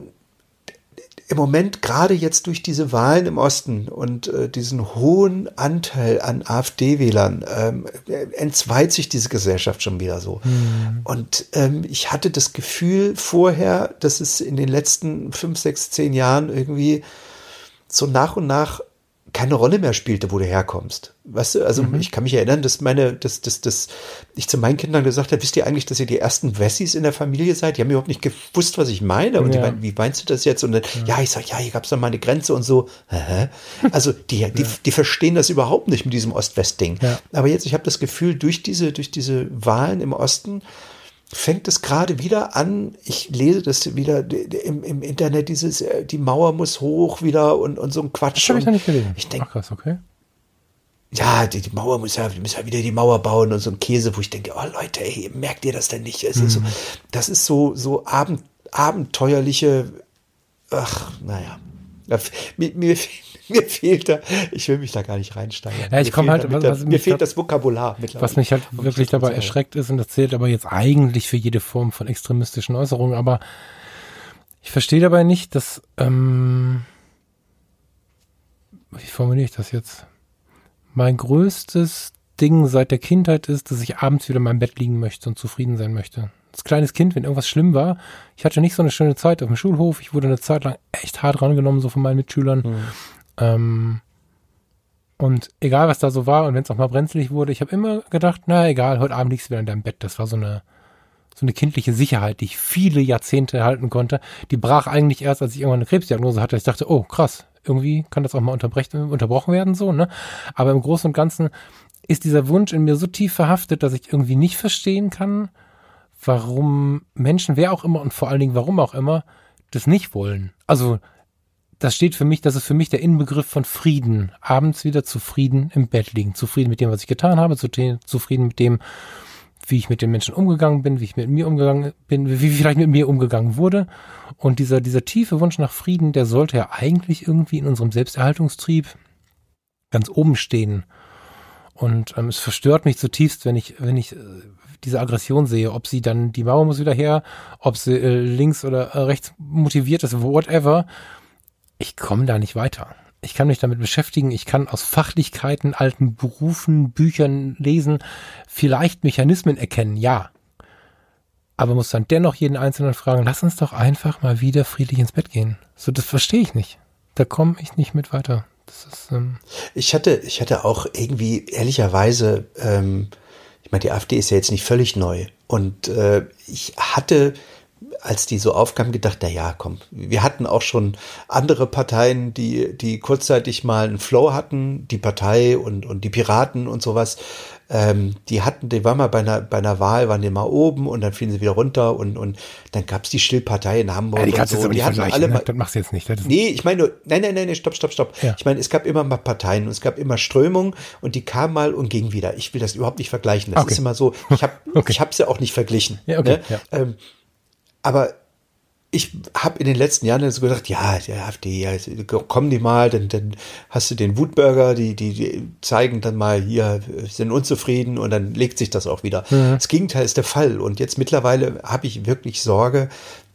im Moment, gerade jetzt durch diese Wahlen im Osten und äh, diesen hohen Anteil an AfD-Wählern, ähm, entzweit sich diese Gesellschaft schon wieder so. Mhm. Und ähm, ich hatte das Gefühl vorher, dass es in den letzten fünf, sechs, zehn Jahren irgendwie so nach und nach keine Rolle mehr spielte, wo du herkommst. Weißt du, also mhm. ich kann mich erinnern, dass meine, dass, dass, dass ich zu meinen Kindern gesagt habe, wisst ihr eigentlich, dass ihr die ersten Wessis in der Familie seid? Die haben überhaupt nicht gewusst, was ich meine. Und ja. die meinten, wie meinst du das jetzt? Und dann, ja, ja ich sag, ja, hier gab es mal eine Grenze und so. Also die, die, die verstehen das überhaupt nicht mit diesem Ost-West-Ding. Ja. Aber jetzt, ich habe das Gefühl, durch diese, durch diese Wahlen im Osten, fängt es gerade wieder an. Ich lese das wieder im, im Internet, dieses, äh, die Mauer muss hoch wieder und, und so ein Quatsch. Das habe ich noch nicht gelesen. Ich denke, krass, okay. Ja, die, die, Mauer muss ja, wir müssen ja wieder die Mauer bauen und so ein Käse, wo ich denke, oh Leute, ey, merkt ihr das denn nicht? Es mhm. ist so, das ist so, so abend, abenteuerliche, ach, naja. Mir, mir, mir fehlt da, ich will mich da gar nicht reinsteigen. Ja, ich komme halt, was, was mir fehlt das Vokabular mittlerweile. Was mich halt wirklich dabei erschreckt ist, und das zählt aber jetzt eigentlich für jede Form von extremistischen Äußerungen, aber ich verstehe dabei nicht, dass, ähm, wie formuliere ich das jetzt? Mein größtes Ding seit der Kindheit ist, dass ich abends wieder in meinem Bett liegen möchte und zufrieden sein möchte als kleines Kind, wenn irgendwas schlimm war, ich hatte nicht so eine schöne Zeit auf dem Schulhof. Ich wurde eine Zeit lang echt hart rangenommen, so von meinen Mitschülern. Mhm. Ähm, und egal, was da so war und wenn es auch mal brenzlig wurde, ich habe immer gedacht, na egal, heute Abend liegst du wieder in deinem Bett. Das war so eine so eine kindliche Sicherheit, die ich viele Jahrzehnte halten konnte. Die brach eigentlich erst, als ich irgendwann eine Krebsdiagnose hatte. Ich dachte, oh krass, irgendwie kann das auch mal unterbrochen werden, so, ne? Aber im Großen und Ganzen ist dieser Wunsch in mir so tief verhaftet, dass ich irgendwie nicht verstehen kann, warum Menschen, wer auch immer und vor allen Dingen warum auch immer, das nicht wollen. Also das steht für mich, das ist für mich der Inbegriff von Frieden. Abends wieder zufrieden im Bett liegen. Zufrieden mit dem, was ich getan habe, zufrieden mit dem, wie ich mit den Menschen umgegangen bin, wie ich mit mir umgegangen bin, wie vielleicht mit mir umgegangen wurde. Und dieser, dieser tiefe Wunsch nach Frieden, der sollte ja eigentlich irgendwie in unserem Selbsterhaltungstrieb ganz oben stehen. Und ähm, es verstört mich zutiefst, wenn ich, wenn ich äh, diese Aggression sehe, ob sie dann, die Mauer muss wieder her, ob sie äh, links oder äh, rechts motiviert ist, whatever. Ich komme da nicht weiter. Ich kann mich damit beschäftigen. Ich kann aus Fachlichkeiten, alten Berufen, Büchern lesen, vielleicht Mechanismen erkennen, ja. Aber muss dann dennoch jeden Einzelnen fragen, lass uns doch einfach mal wieder friedlich ins Bett gehen. So, das verstehe ich nicht. Da komme ich nicht mit weiter. Ist, ähm ich hatte, ich hatte auch irgendwie ehrlicherweise ähm, ich meine, die AfD ist ja jetzt nicht völlig neu. Und äh, ich hatte als die so aufkamen, gedacht, na ja, komm, wir hatten auch schon andere Parteien, die, die kurzzeitig mal einen Flow hatten, die Partei und, und die Piraten und sowas. Ähm, die hatten, die waren mal bei einer, bei einer Wahl, waren die mal oben und dann fielen sie wieder runter und, und dann gab's die Stillpartei in Hamburg. Ja, die kannst und so. die hatten alle ne? das machst du jetzt nicht. Das nee, ich meine nur, nein, nein, nein, nein, stopp, stopp, stopp. Ja. Ich meine, es gab immer mal Parteien und es gab immer Strömungen und die kamen mal und gingen wieder. Ich will das überhaupt nicht vergleichen. Das okay. ist immer so, ich habe okay. ich hab's ja auch nicht verglichen. Ja, okay. Ne? Ja. Ähm, aber ich habe in den letzten Jahren so gedacht, ja, der AfD, ja, kommen die mal, dann, dann hast du den Wutbürger, die, die, die zeigen dann mal hier, sind unzufrieden und dann legt sich das auch wieder. Mhm. Das Gegenteil ist der Fall. Und jetzt mittlerweile habe ich wirklich Sorge,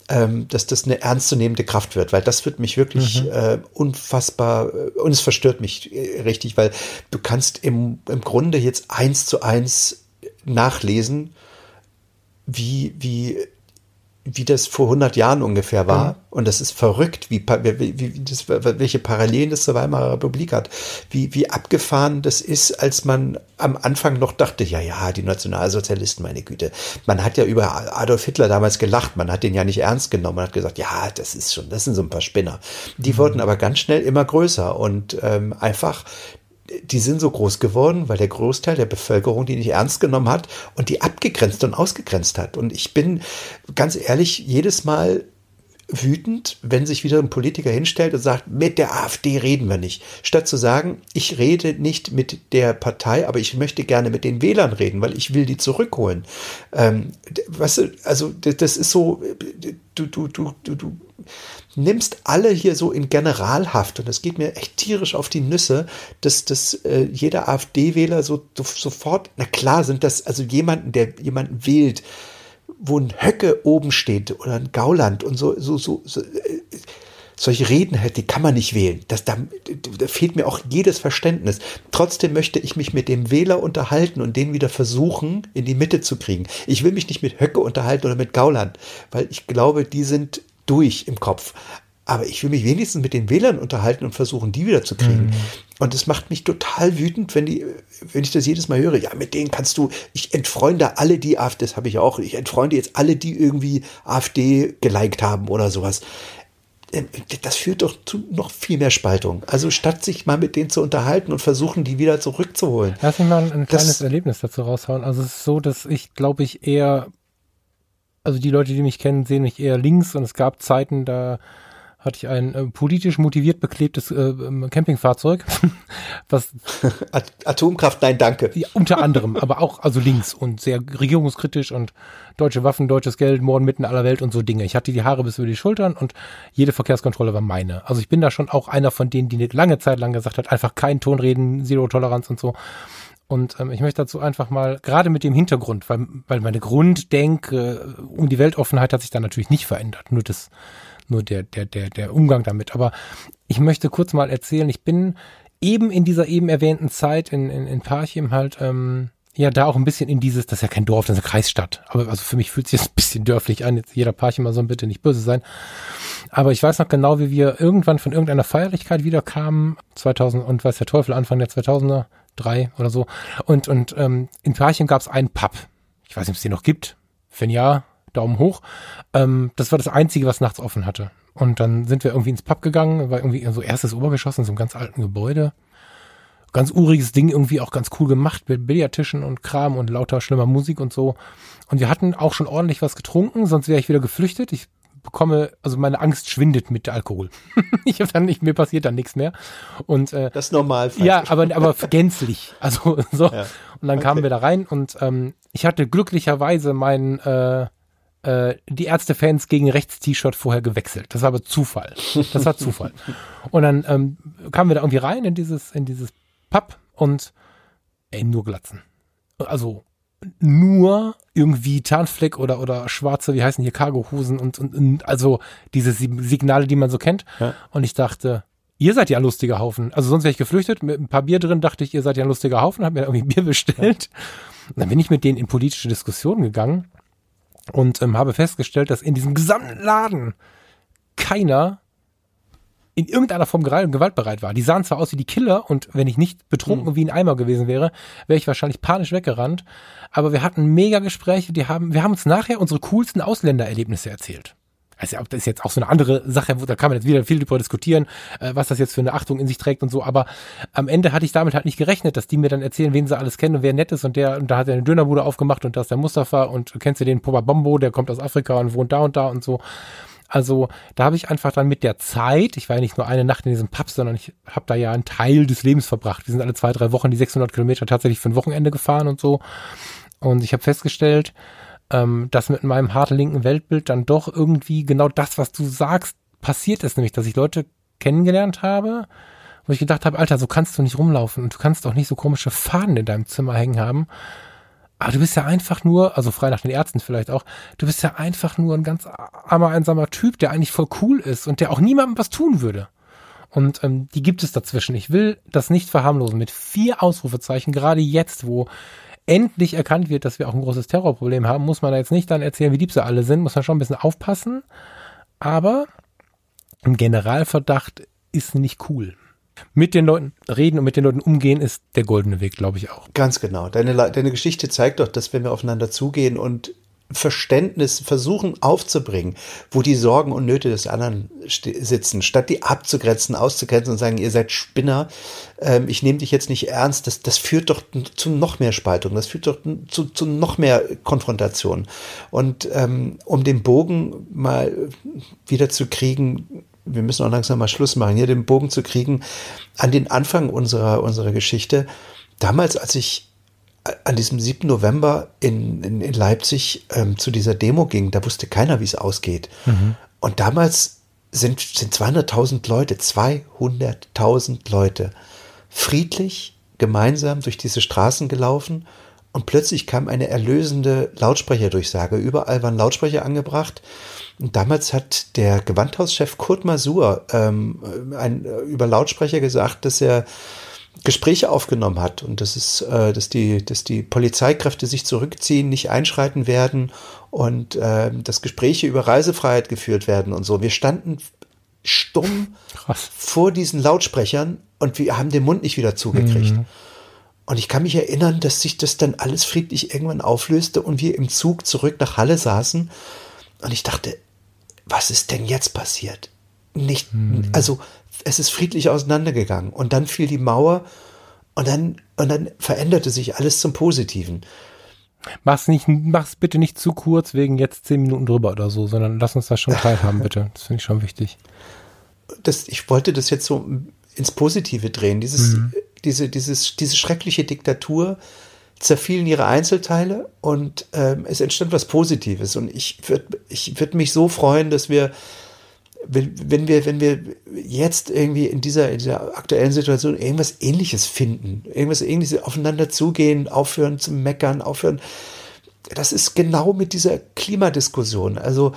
ähm, dass das eine ernstzunehmende Kraft wird, weil das wird mich wirklich mhm. äh, unfassbar und es verstört mich äh, richtig, weil du kannst im, im Grunde jetzt eins zu eins nachlesen, wie, wie wie das vor 100 Jahren ungefähr war. Mhm. Und das ist verrückt, wie, wie, wie das, welche Parallelen das zur Weimarer Republik hat. Wie, wie abgefahren das ist, als man am Anfang noch dachte, ja, ja, die Nationalsozialisten, meine Güte. Man hat ja über Adolf Hitler damals gelacht. Man hat den ja nicht ernst genommen. Man hat gesagt, ja, das ist schon, das sind so ein paar Spinner. Die mhm. wurden aber ganz schnell immer größer und ähm, einfach die sind so groß geworden, weil der Großteil der Bevölkerung die nicht ernst genommen hat und die abgegrenzt und ausgegrenzt hat. Und ich bin ganz ehrlich jedes Mal wütend, wenn sich wieder ein Politiker hinstellt und sagt, mit der AfD reden wir nicht. Statt zu sagen, ich rede nicht mit der Partei, aber ich möchte gerne mit den Wählern reden, weil ich will die zurückholen. Ähm, weißt du, also das ist so, du, du, du, du, du nimmst alle hier so in Generalhaft und das geht mir echt tierisch auf die Nüsse, dass, dass äh, jeder AfD-Wähler so, so sofort, na klar sind das also jemanden, der jemanden wählt, wo ein Höcke oben steht oder ein Gauland und so, so, so, so äh, solche Reden halt, die kann man nicht wählen. Das, da, da fehlt mir auch jedes Verständnis. Trotzdem möchte ich mich mit dem Wähler unterhalten und den wieder versuchen, in die Mitte zu kriegen. Ich will mich nicht mit Höcke unterhalten oder mit Gauland, weil ich glaube, die sind durch im Kopf. Aber ich will mich wenigstens mit den Wählern unterhalten und versuchen, die wieder zu kriegen. Mhm. Und es macht mich total wütend, wenn die, wenn ich das jedes Mal höre. Ja, mit denen kannst du, ich entfreunde alle die AfD, das habe ich auch, ich entfreunde jetzt alle, die irgendwie AfD geliked haben oder sowas. Ähm, das führt doch zu noch viel mehr Spaltung. Also statt sich mal mit denen zu unterhalten und versuchen, die wieder zurückzuholen. Lass mich mal ein, ein kleines Erlebnis dazu raushauen. Also es ist so, dass ich, glaube ich, eher also die Leute, die mich kennen, sehen mich eher links und es gab Zeiten, da hatte ich ein äh, politisch motiviert beklebtes äh, ähm, Campingfahrzeug, was Atomkraft, nein, danke. Ja, unter anderem, aber auch also links und sehr regierungskritisch und deutsche Waffen, deutsches Geld, Morden mitten aller Welt und so Dinge. Ich hatte die Haare bis über die Schultern und jede Verkehrskontrolle war meine. Also ich bin da schon auch einer von denen, die eine lange Zeit lang gesagt hat, einfach kein Ton reden, Zero Toleranz und so. Und ähm, ich möchte dazu einfach mal, gerade mit dem Hintergrund, weil, weil meine Grunddenke um die Weltoffenheit hat sich da natürlich nicht verändert. Nur das, nur der, der, der, der Umgang damit. Aber ich möchte kurz mal erzählen, ich bin eben in dieser eben erwähnten Zeit in, in, in Parchim halt, ähm, ja, da auch ein bisschen in dieses, das ist ja kein Dorf, das ist eine Kreisstadt. Aber also für mich fühlt sich das ein bisschen dörflich an. Jetzt jeder so bitte nicht böse sein. Aber ich weiß noch genau, wie wir irgendwann von irgendeiner Feierlichkeit wiederkamen, 2000 und weiß der Teufel, Anfang der 2000er, drei oder so. Und, und ähm, in Parchim gab es einen Pub. Ich weiß nicht, ob es den noch gibt. Wenn ja, Daumen hoch. Ähm, das war das Einzige, was nachts offen hatte. Und dann sind wir irgendwie ins Pub gegangen, war irgendwie so erstes Obergeschoss in so einem ganz alten Gebäude. Ganz uriges Ding, irgendwie auch ganz cool gemacht mit Billardtischen und Kram und lauter schlimmer Musik und so. Und wir hatten auch schon ordentlich was getrunken, sonst wäre ich wieder geflüchtet. Ich bekomme, also meine Angst schwindet mit Alkohol. ich habe dann nicht, mir passiert dann nichts mehr. Und äh, das ist normal. Ja, aber aber gänzlich. Also so. Ja. Und dann okay. kamen wir da rein und ähm, ich hatte glücklicherweise mein äh, äh, die Ärzte-Fans gegen Rechts-T-Shirt vorher gewechselt. Das war aber Zufall. Das war Zufall. und dann ähm, kamen wir da irgendwie rein in dieses in dieses Pub und ey, nur Glatzen. Also nur irgendwie Tarnfleck oder, oder schwarze, wie heißen hier, Cargohosen und, und, und also diese Signale, die man so kennt. Ja. Und ich dachte, ihr seid ja ein lustiger Haufen. Also sonst wäre ich geflüchtet, mit ein paar Bier drin, dachte ich, ihr seid ja ein lustiger Haufen, hab mir irgendwie Bier bestellt. Ja. Und dann bin ich mit denen in politische Diskussionen gegangen und ähm, habe festgestellt, dass in diesem gesamten Laden keiner in irgendeiner Form gewaltbereit war. Die sahen zwar aus wie die Killer und wenn ich nicht betrunken mhm. wie ein Eimer gewesen wäre, wäre ich wahrscheinlich panisch weggerannt. Aber wir hatten mega Gespräche, die haben, wir haben uns nachher unsere coolsten Ausländererlebnisse erzählt. Also das ist jetzt auch so eine andere Sache, da kann man jetzt wieder viel drüber diskutieren, äh, was das jetzt für eine Achtung in sich trägt und so, aber am Ende hatte ich damit halt nicht gerechnet, dass die mir dann erzählen, wen sie alles kennen und wer nett ist und der, und da hat er eine Dönerbude aufgemacht und da ist der Mustafa und kennst du den Popa Bombo, der kommt aus Afrika und wohnt da und da und so. Also da habe ich einfach dann mit der Zeit, ich war ja nicht nur eine Nacht in diesem Pub, sondern ich habe da ja einen Teil des Lebens verbracht. Wir sind alle zwei, drei Wochen die 600 Kilometer tatsächlich für ein Wochenende gefahren und so. Und ich habe festgestellt, ähm, dass mit meinem harten linken Weltbild dann doch irgendwie genau das, was du sagst, passiert ist, nämlich, dass ich Leute kennengelernt habe, wo ich gedacht habe, Alter, so kannst du nicht rumlaufen und du kannst auch nicht so komische Faden in deinem Zimmer hängen haben. Aber du bist ja einfach nur, also frei nach den Ärzten vielleicht auch, du bist ja einfach nur ein ganz armer, einsamer Typ, der eigentlich voll cool ist und der auch niemandem was tun würde. Und ähm, die gibt es dazwischen. Ich will das nicht verharmlosen. Mit vier Ausrufezeichen, gerade jetzt, wo endlich erkannt wird, dass wir auch ein großes Terrorproblem haben, muss man da jetzt nicht dann erzählen, wie lieb sie alle sind, muss man schon ein bisschen aufpassen. Aber ein Generalverdacht ist nicht cool. Mit den Leuten reden und mit den Leuten umgehen ist der goldene Weg, glaube ich auch. Ganz genau. Deine, deine Geschichte zeigt doch, dass wenn wir aufeinander zugehen und Verständnis versuchen aufzubringen, wo die Sorgen und Nöte des anderen sitzen, statt die abzugrenzen, auszugrenzen und sagen, ihr seid Spinner, ähm, ich nehme dich jetzt nicht ernst, das, das führt doch zu noch mehr Spaltung, das führt doch zu, zu noch mehr Konfrontation. Und ähm, um den Bogen mal wieder zu kriegen, wir müssen auch langsam mal Schluss machen, hier den Bogen zu kriegen an den Anfang unserer, unserer Geschichte. Damals, als ich an diesem 7. November in, in, in Leipzig ähm, zu dieser Demo ging, da wusste keiner, wie es ausgeht. Mhm. Und damals sind, sind 200.000 Leute, 200.000 Leute friedlich gemeinsam durch diese Straßen gelaufen und plötzlich kam eine erlösende Lautsprecherdurchsage. Überall waren Lautsprecher angebracht. Und damals hat der Gewandhauschef Kurt Masur ähm, ein, über Lautsprecher gesagt, dass er Gespräche aufgenommen hat und das ist, äh, dass die, dass die Polizeikräfte sich zurückziehen, nicht einschreiten werden und äh, dass Gespräche über Reisefreiheit geführt werden und so. Wir standen stumm Krass. vor diesen Lautsprechern und wir haben den Mund nicht wieder zugekriegt. Mhm. Und ich kann mich erinnern, dass sich das dann alles friedlich irgendwann auflöste und wir im Zug zurück nach Halle saßen. Und ich dachte, was ist denn jetzt passiert? Nicht, mhm. also es ist friedlich auseinandergegangen. Und dann fiel die Mauer und dann, und dann veränderte sich alles zum Positiven. Mach's nicht, mach's bitte nicht zu kurz wegen jetzt zehn Minuten drüber oder so, sondern lass uns das schon teilhaben, bitte. Das finde ich schon wichtig. Das, ich wollte das jetzt so ins Positive drehen. Dieses, mhm. diese, dieses, diese schreckliche Diktatur zerfielen ihre Einzelteile und ähm, es entstand was Positives. Und ich würde ich würd mich so freuen, dass wir wenn, wenn wir, wenn wir jetzt irgendwie in dieser, in dieser aktuellen Situation irgendwas ähnliches finden, irgendwas ähnliches aufeinander zugehen, aufhören zu meckern, aufhören, das ist genau mit dieser Klimadiskussion. Also,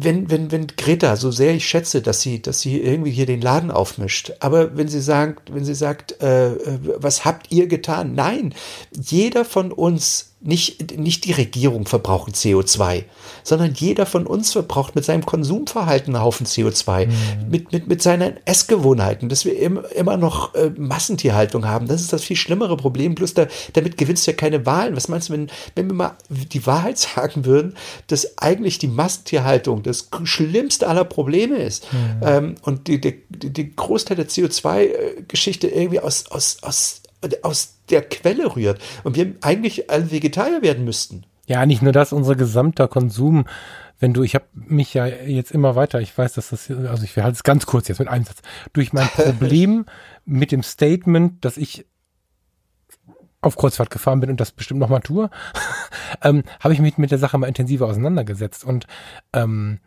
wenn, wenn, wenn Greta, so sehr ich schätze, dass sie, dass sie irgendwie hier den Laden aufmischt, aber wenn sie sagt, wenn sie sagt, äh, äh was habt ihr getan? Nein, jeder von uns nicht, nicht die Regierung verbraucht CO2, sondern jeder von uns verbraucht mit seinem Konsumverhalten einen Haufen CO2, mhm. mit, mit, mit seinen Essgewohnheiten, dass wir im, immer noch äh, Massentierhaltung haben. Das ist das viel schlimmere Problem. Plus da, damit gewinnst du ja keine Wahlen. Was meinst du, wenn, wenn wir mal die Wahrheit sagen würden, dass eigentlich die Massentierhaltung das schlimmste aller Probleme ist mhm. ähm, und die, die, die Großteil der CO2-Geschichte irgendwie aus, aus, aus, aus der Quelle rührt und wir eigentlich alle Vegetarier werden müssten. Ja, nicht nur das, unser gesamter Konsum. Wenn du, ich habe mich ja jetzt immer weiter, ich weiß, dass das, also ich halte es ganz kurz jetzt mit einem Satz, durch mein Problem mit dem Statement, dass ich auf Kreuzfahrt gefahren bin und das bestimmt noch mal tue, ähm, habe ich mich mit der Sache mal intensiver auseinandergesetzt und ähm,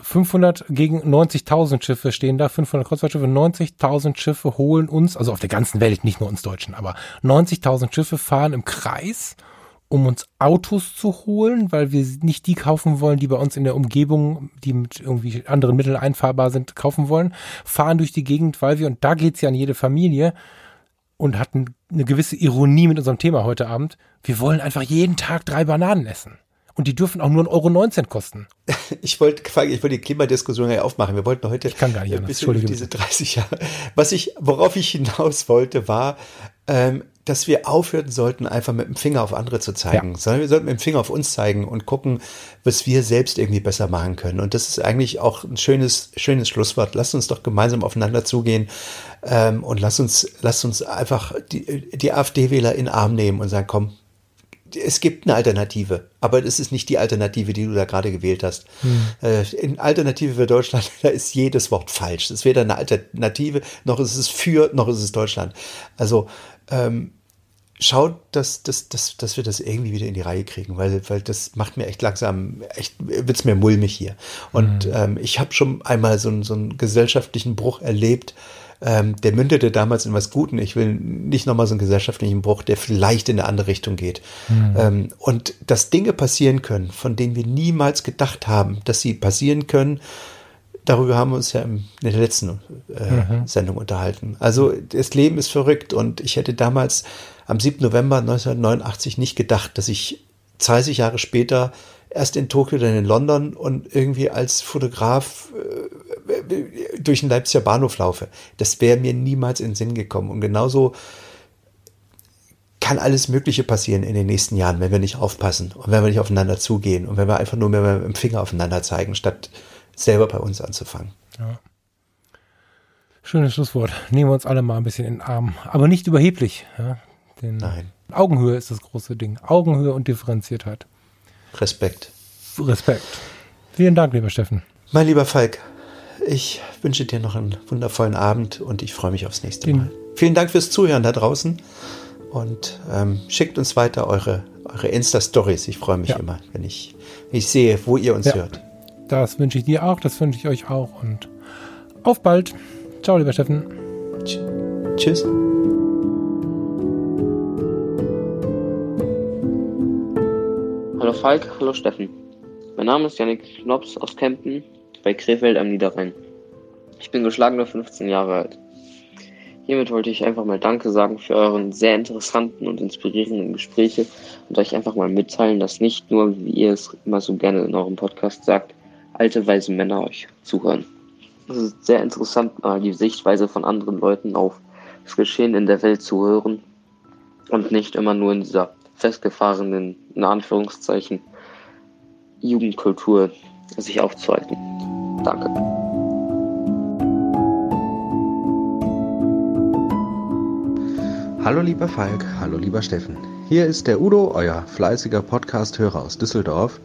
500 gegen 90.000 Schiffe stehen da, 500 Kreuzfahrtschiffe, 90.000 Schiffe holen uns, also auf der ganzen Welt, nicht nur uns Deutschen, aber 90.000 Schiffe fahren im Kreis, um uns Autos zu holen, weil wir nicht die kaufen wollen, die bei uns in der Umgebung, die mit irgendwie anderen Mitteln einfahrbar sind, kaufen wollen, fahren durch die Gegend, weil wir, und da geht's ja an jede Familie, und hatten eine gewisse Ironie mit unserem Thema heute Abend, wir wollen einfach jeden Tag drei Bananen essen. Und die dürfen auch nur 1,19 Euro kosten. Ich wollte, ich wollte die Klimadiskussion ja aufmachen. Wir wollten heute ich kann gar nicht ein bisschen über diese 30 Jahre. Was ich, worauf ich hinaus wollte, war, ähm, dass wir aufhören sollten, einfach mit dem Finger auf andere zu zeigen, ja. sondern wir sollten mit dem Finger auf uns zeigen und gucken, was wir selbst irgendwie besser machen können. Und das ist eigentlich auch ein schönes, schönes Schlusswort. Lasst uns doch gemeinsam aufeinander zugehen ähm, und lasst uns, lasst uns einfach die, die AfD-Wähler in den Arm nehmen und sagen, komm, es gibt eine Alternative, aber es ist nicht die Alternative, die du da gerade gewählt hast. Hm. Äh, in Alternative für Deutschland, da ist jedes Wort falsch. Es ist weder eine Alternative, noch ist es für, noch ist es Deutschland. Also ähm, schaut, dass, dass, dass, dass wir das irgendwie wieder in die Reihe kriegen, weil, weil das macht mir echt langsam, echt wird's mir mulmig hier. Und mhm. ähm, ich habe schon einmal so, so einen gesellschaftlichen Bruch erlebt, ähm, der mündete damals in was Guten. Ich will nicht nochmal so einen gesellschaftlichen Bruch, der vielleicht in eine andere Richtung geht. Mhm. Ähm, und dass Dinge passieren können, von denen wir niemals gedacht haben, dass sie passieren können, darüber haben wir uns ja in der letzten äh, mhm. Sendung unterhalten. Also das Leben ist verrückt und ich hätte damals am 7. November 1989 nicht gedacht, dass ich 30 Jahre später erst in Tokio, dann in London und irgendwie als Fotograf äh, durch den Leipziger Bahnhof laufe. Das wäre mir niemals in den Sinn gekommen. Und genauso kann alles Mögliche passieren in den nächsten Jahren, wenn wir nicht aufpassen und wenn wir nicht aufeinander zugehen und wenn wir einfach nur mehr mit dem Finger aufeinander zeigen, statt selber bei uns anzufangen. Ja. Schönes Schlusswort. Nehmen wir uns alle mal ein bisschen in den Arm. Aber nicht überheblich. Ja? Nein. Augenhöhe ist das große Ding. Augenhöhe und Differenziertheit. Respekt. Respekt. Vielen Dank, lieber Steffen. Mein lieber Falk, ich wünsche dir noch einen wundervollen Abend und ich freue mich aufs nächste Mal. Vielen Dank fürs Zuhören da draußen und ähm, schickt uns weiter eure, eure Insta-Stories. Ich freue mich ja. immer, wenn ich, wenn ich sehe, wo ihr uns ja. hört. Das wünsche ich dir auch, das wünsche ich euch auch und auf bald. Ciao, lieber Steffen. Tschüss. Hallo Falk, hallo Steffen. Mein Name ist Janik Knops aus Kempen bei Krefeld am Niederrhein. Ich bin geschlagene 15 Jahre alt. Hiermit wollte ich einfach mal Danke sagen für euren sehr interessanten und inspirierenden Gespräche und euch einfach mal mitteilen, dass nicht nur, wie ihr es immer so gerne in eurem Podcast sagt, alte weise Männer euch zuhören. Es ist sehr interessant, mal die Sichtweise von anderen Leuten auf das Geschehen in der Welt zu hören und nicht immer nur in dieser festgefahrenen, in Anführungszeichen, Jugendkultur sich aufzuhalten. Danke. Hallo lieber Falk, hallo lieber Steffen. Hier ist der Udo, euer fleißiger Podcast-Hörer aus Düsseldorf.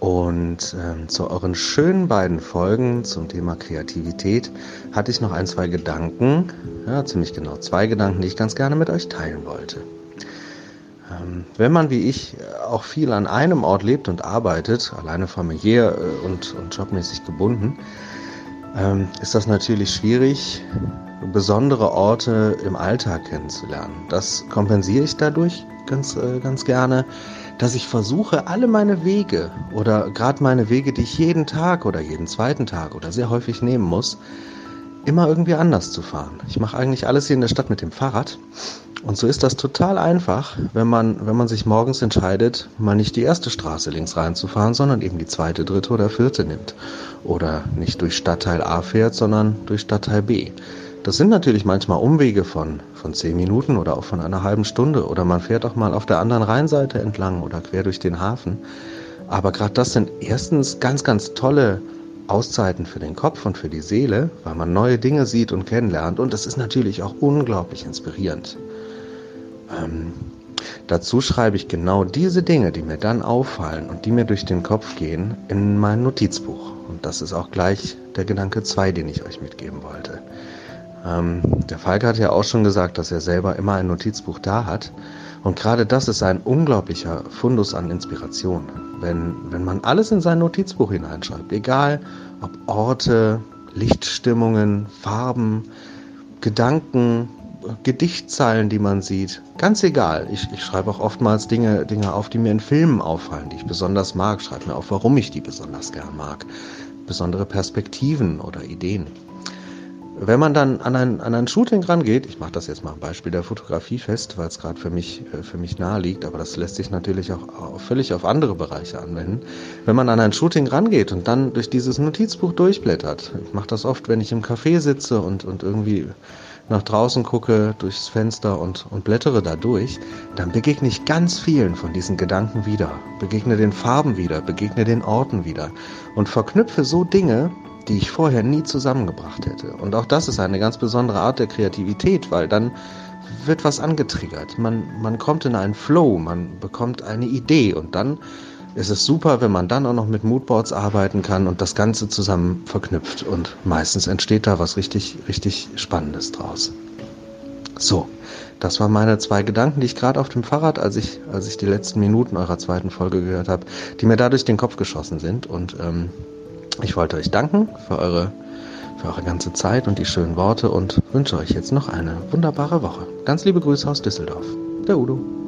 Und ähm, zu euren schönen beiden Folgen zum Thema Kreativität hatte ich noch ein, zwei Gedanken, ja, ziemlich genau zwei Gedanken, die ich ganz gerne mit euch teilen wollte. Ähm, wenn man wie ich auch viel an einem Ort lebt und arbeitet, alleine familiär äh, und, und jobmäßig gebunden, ähm, ist das natürlich schwierig, besondere Orte im Alltag kennenzulernen. Das kompensiere ich dadurch ganz, äh, ganz gerne, dass ich versuche, alle meine Wege oder gerade meine Wege, die ich jeden Tag oder jeden zweiten Tag oder sehr häufig nehmen muss, immer irgendwie anders zu fahren. Ich mache eigentlich alles hier in der Stadt mit dem Fahrrad und so ist das total einfach, wenn man, wenn man sich morgens entscheidet, mal nicht die erste Straße links reinzufahren, sondern eben die zweite, dritte oder vierte nimmt. Oder nicht durch Stadtteil A fährt, sondern durch Stadtteil B. Das sind natürlich manchmal Umwege von, von zehn Minuten oder auch von einer halben Stunde. Oder man fährt auch mal auf der anderen Rheinseite entlang oder quer durch den Hafen. Aber gerade das sind erstens ganz, ganz tolle Auszeiten für den Kopf und für die Seele, weil man neue Dinge sieht und kennenlernt. Und das ist natürlich auch unglaublich inspirierend. Ähm, dazu schreibe ich genau diese Dinge, die mir dann auffallen und die mir durch den Kopf gehen, in mein Notizbuch. Und das ist auch gleich der Gedanke 2, den ich euch mitgeben wollte. Ähm, der Falk hat ja auch schon gesagt, dass er selber immer ein Notizbuch da hat. Und gerade das ist ein unglaublicher Fundus an Inspiration. Wenn, wenn man alles in sein Notizbuch hineinschreibt, egal ob Orte, Lichtstimmungen, Farben, Gedanken, Gedichtzeilen, die man sieht. Ganz egal. Ich, ich schreibe auch oftmals Dinge, Dinge auf, die mir in Filmen auffallen, die ich besonders mag. Schreibe mir auf, warum ich die besonders gern mag. Besondere Perspektiven oder Ideen. Wenn man dann an ein, an ein Shooting rangeht, ich mache das jetzt mal am Beispiel der Fotografie fest, weil es gerade für mich, äh, für mich nahe liegt, aber das lässt sich natürlich auch, völlig auf andere Bereiche anwenden. Wenn man an ein Shooting rangeht und dann durch dieses Notizbuch durchblättert, ich mache das oft, wenn ich im Café sitze und, und irgendwie nach draußen gucke durchs Fenster und, und blättere da durch, dann begegne ich ganz vielen von diesen Gedanken wieder, begegne den Farben wieder, begegne den Orten wieder und verknüpfe so Dinge, die ich vorher nie zusammengebracht hätte. Und auch das ist eine ganz besondere Art der Kreativität, weil dann wird was angetriggert. Man, man kommt in einen Flow, man bekommt eine Idee und dann ist es super, wenn man dann auch noch mit Moodboards arbeiten kann und das Ganze zusammen verknüpft. Und meistens entsteht da was richtig, richtig Spannendes draus. So, das waren meine zwei Gedanken, die ich gerade auf dem Fahrrad, als ich, als ich die letzten Minuten eurer zweiten Folge gehört habe, die mir da durch den Kopf geschossen sind. Und ähm, ich wollte euch danken für eure, für eure ganze Zeit und die schönen Worte und wünsche euch jetzt noch eine wunderbare Woche. Ganz liebe Grüße aus Düsseldorf. Der Udo.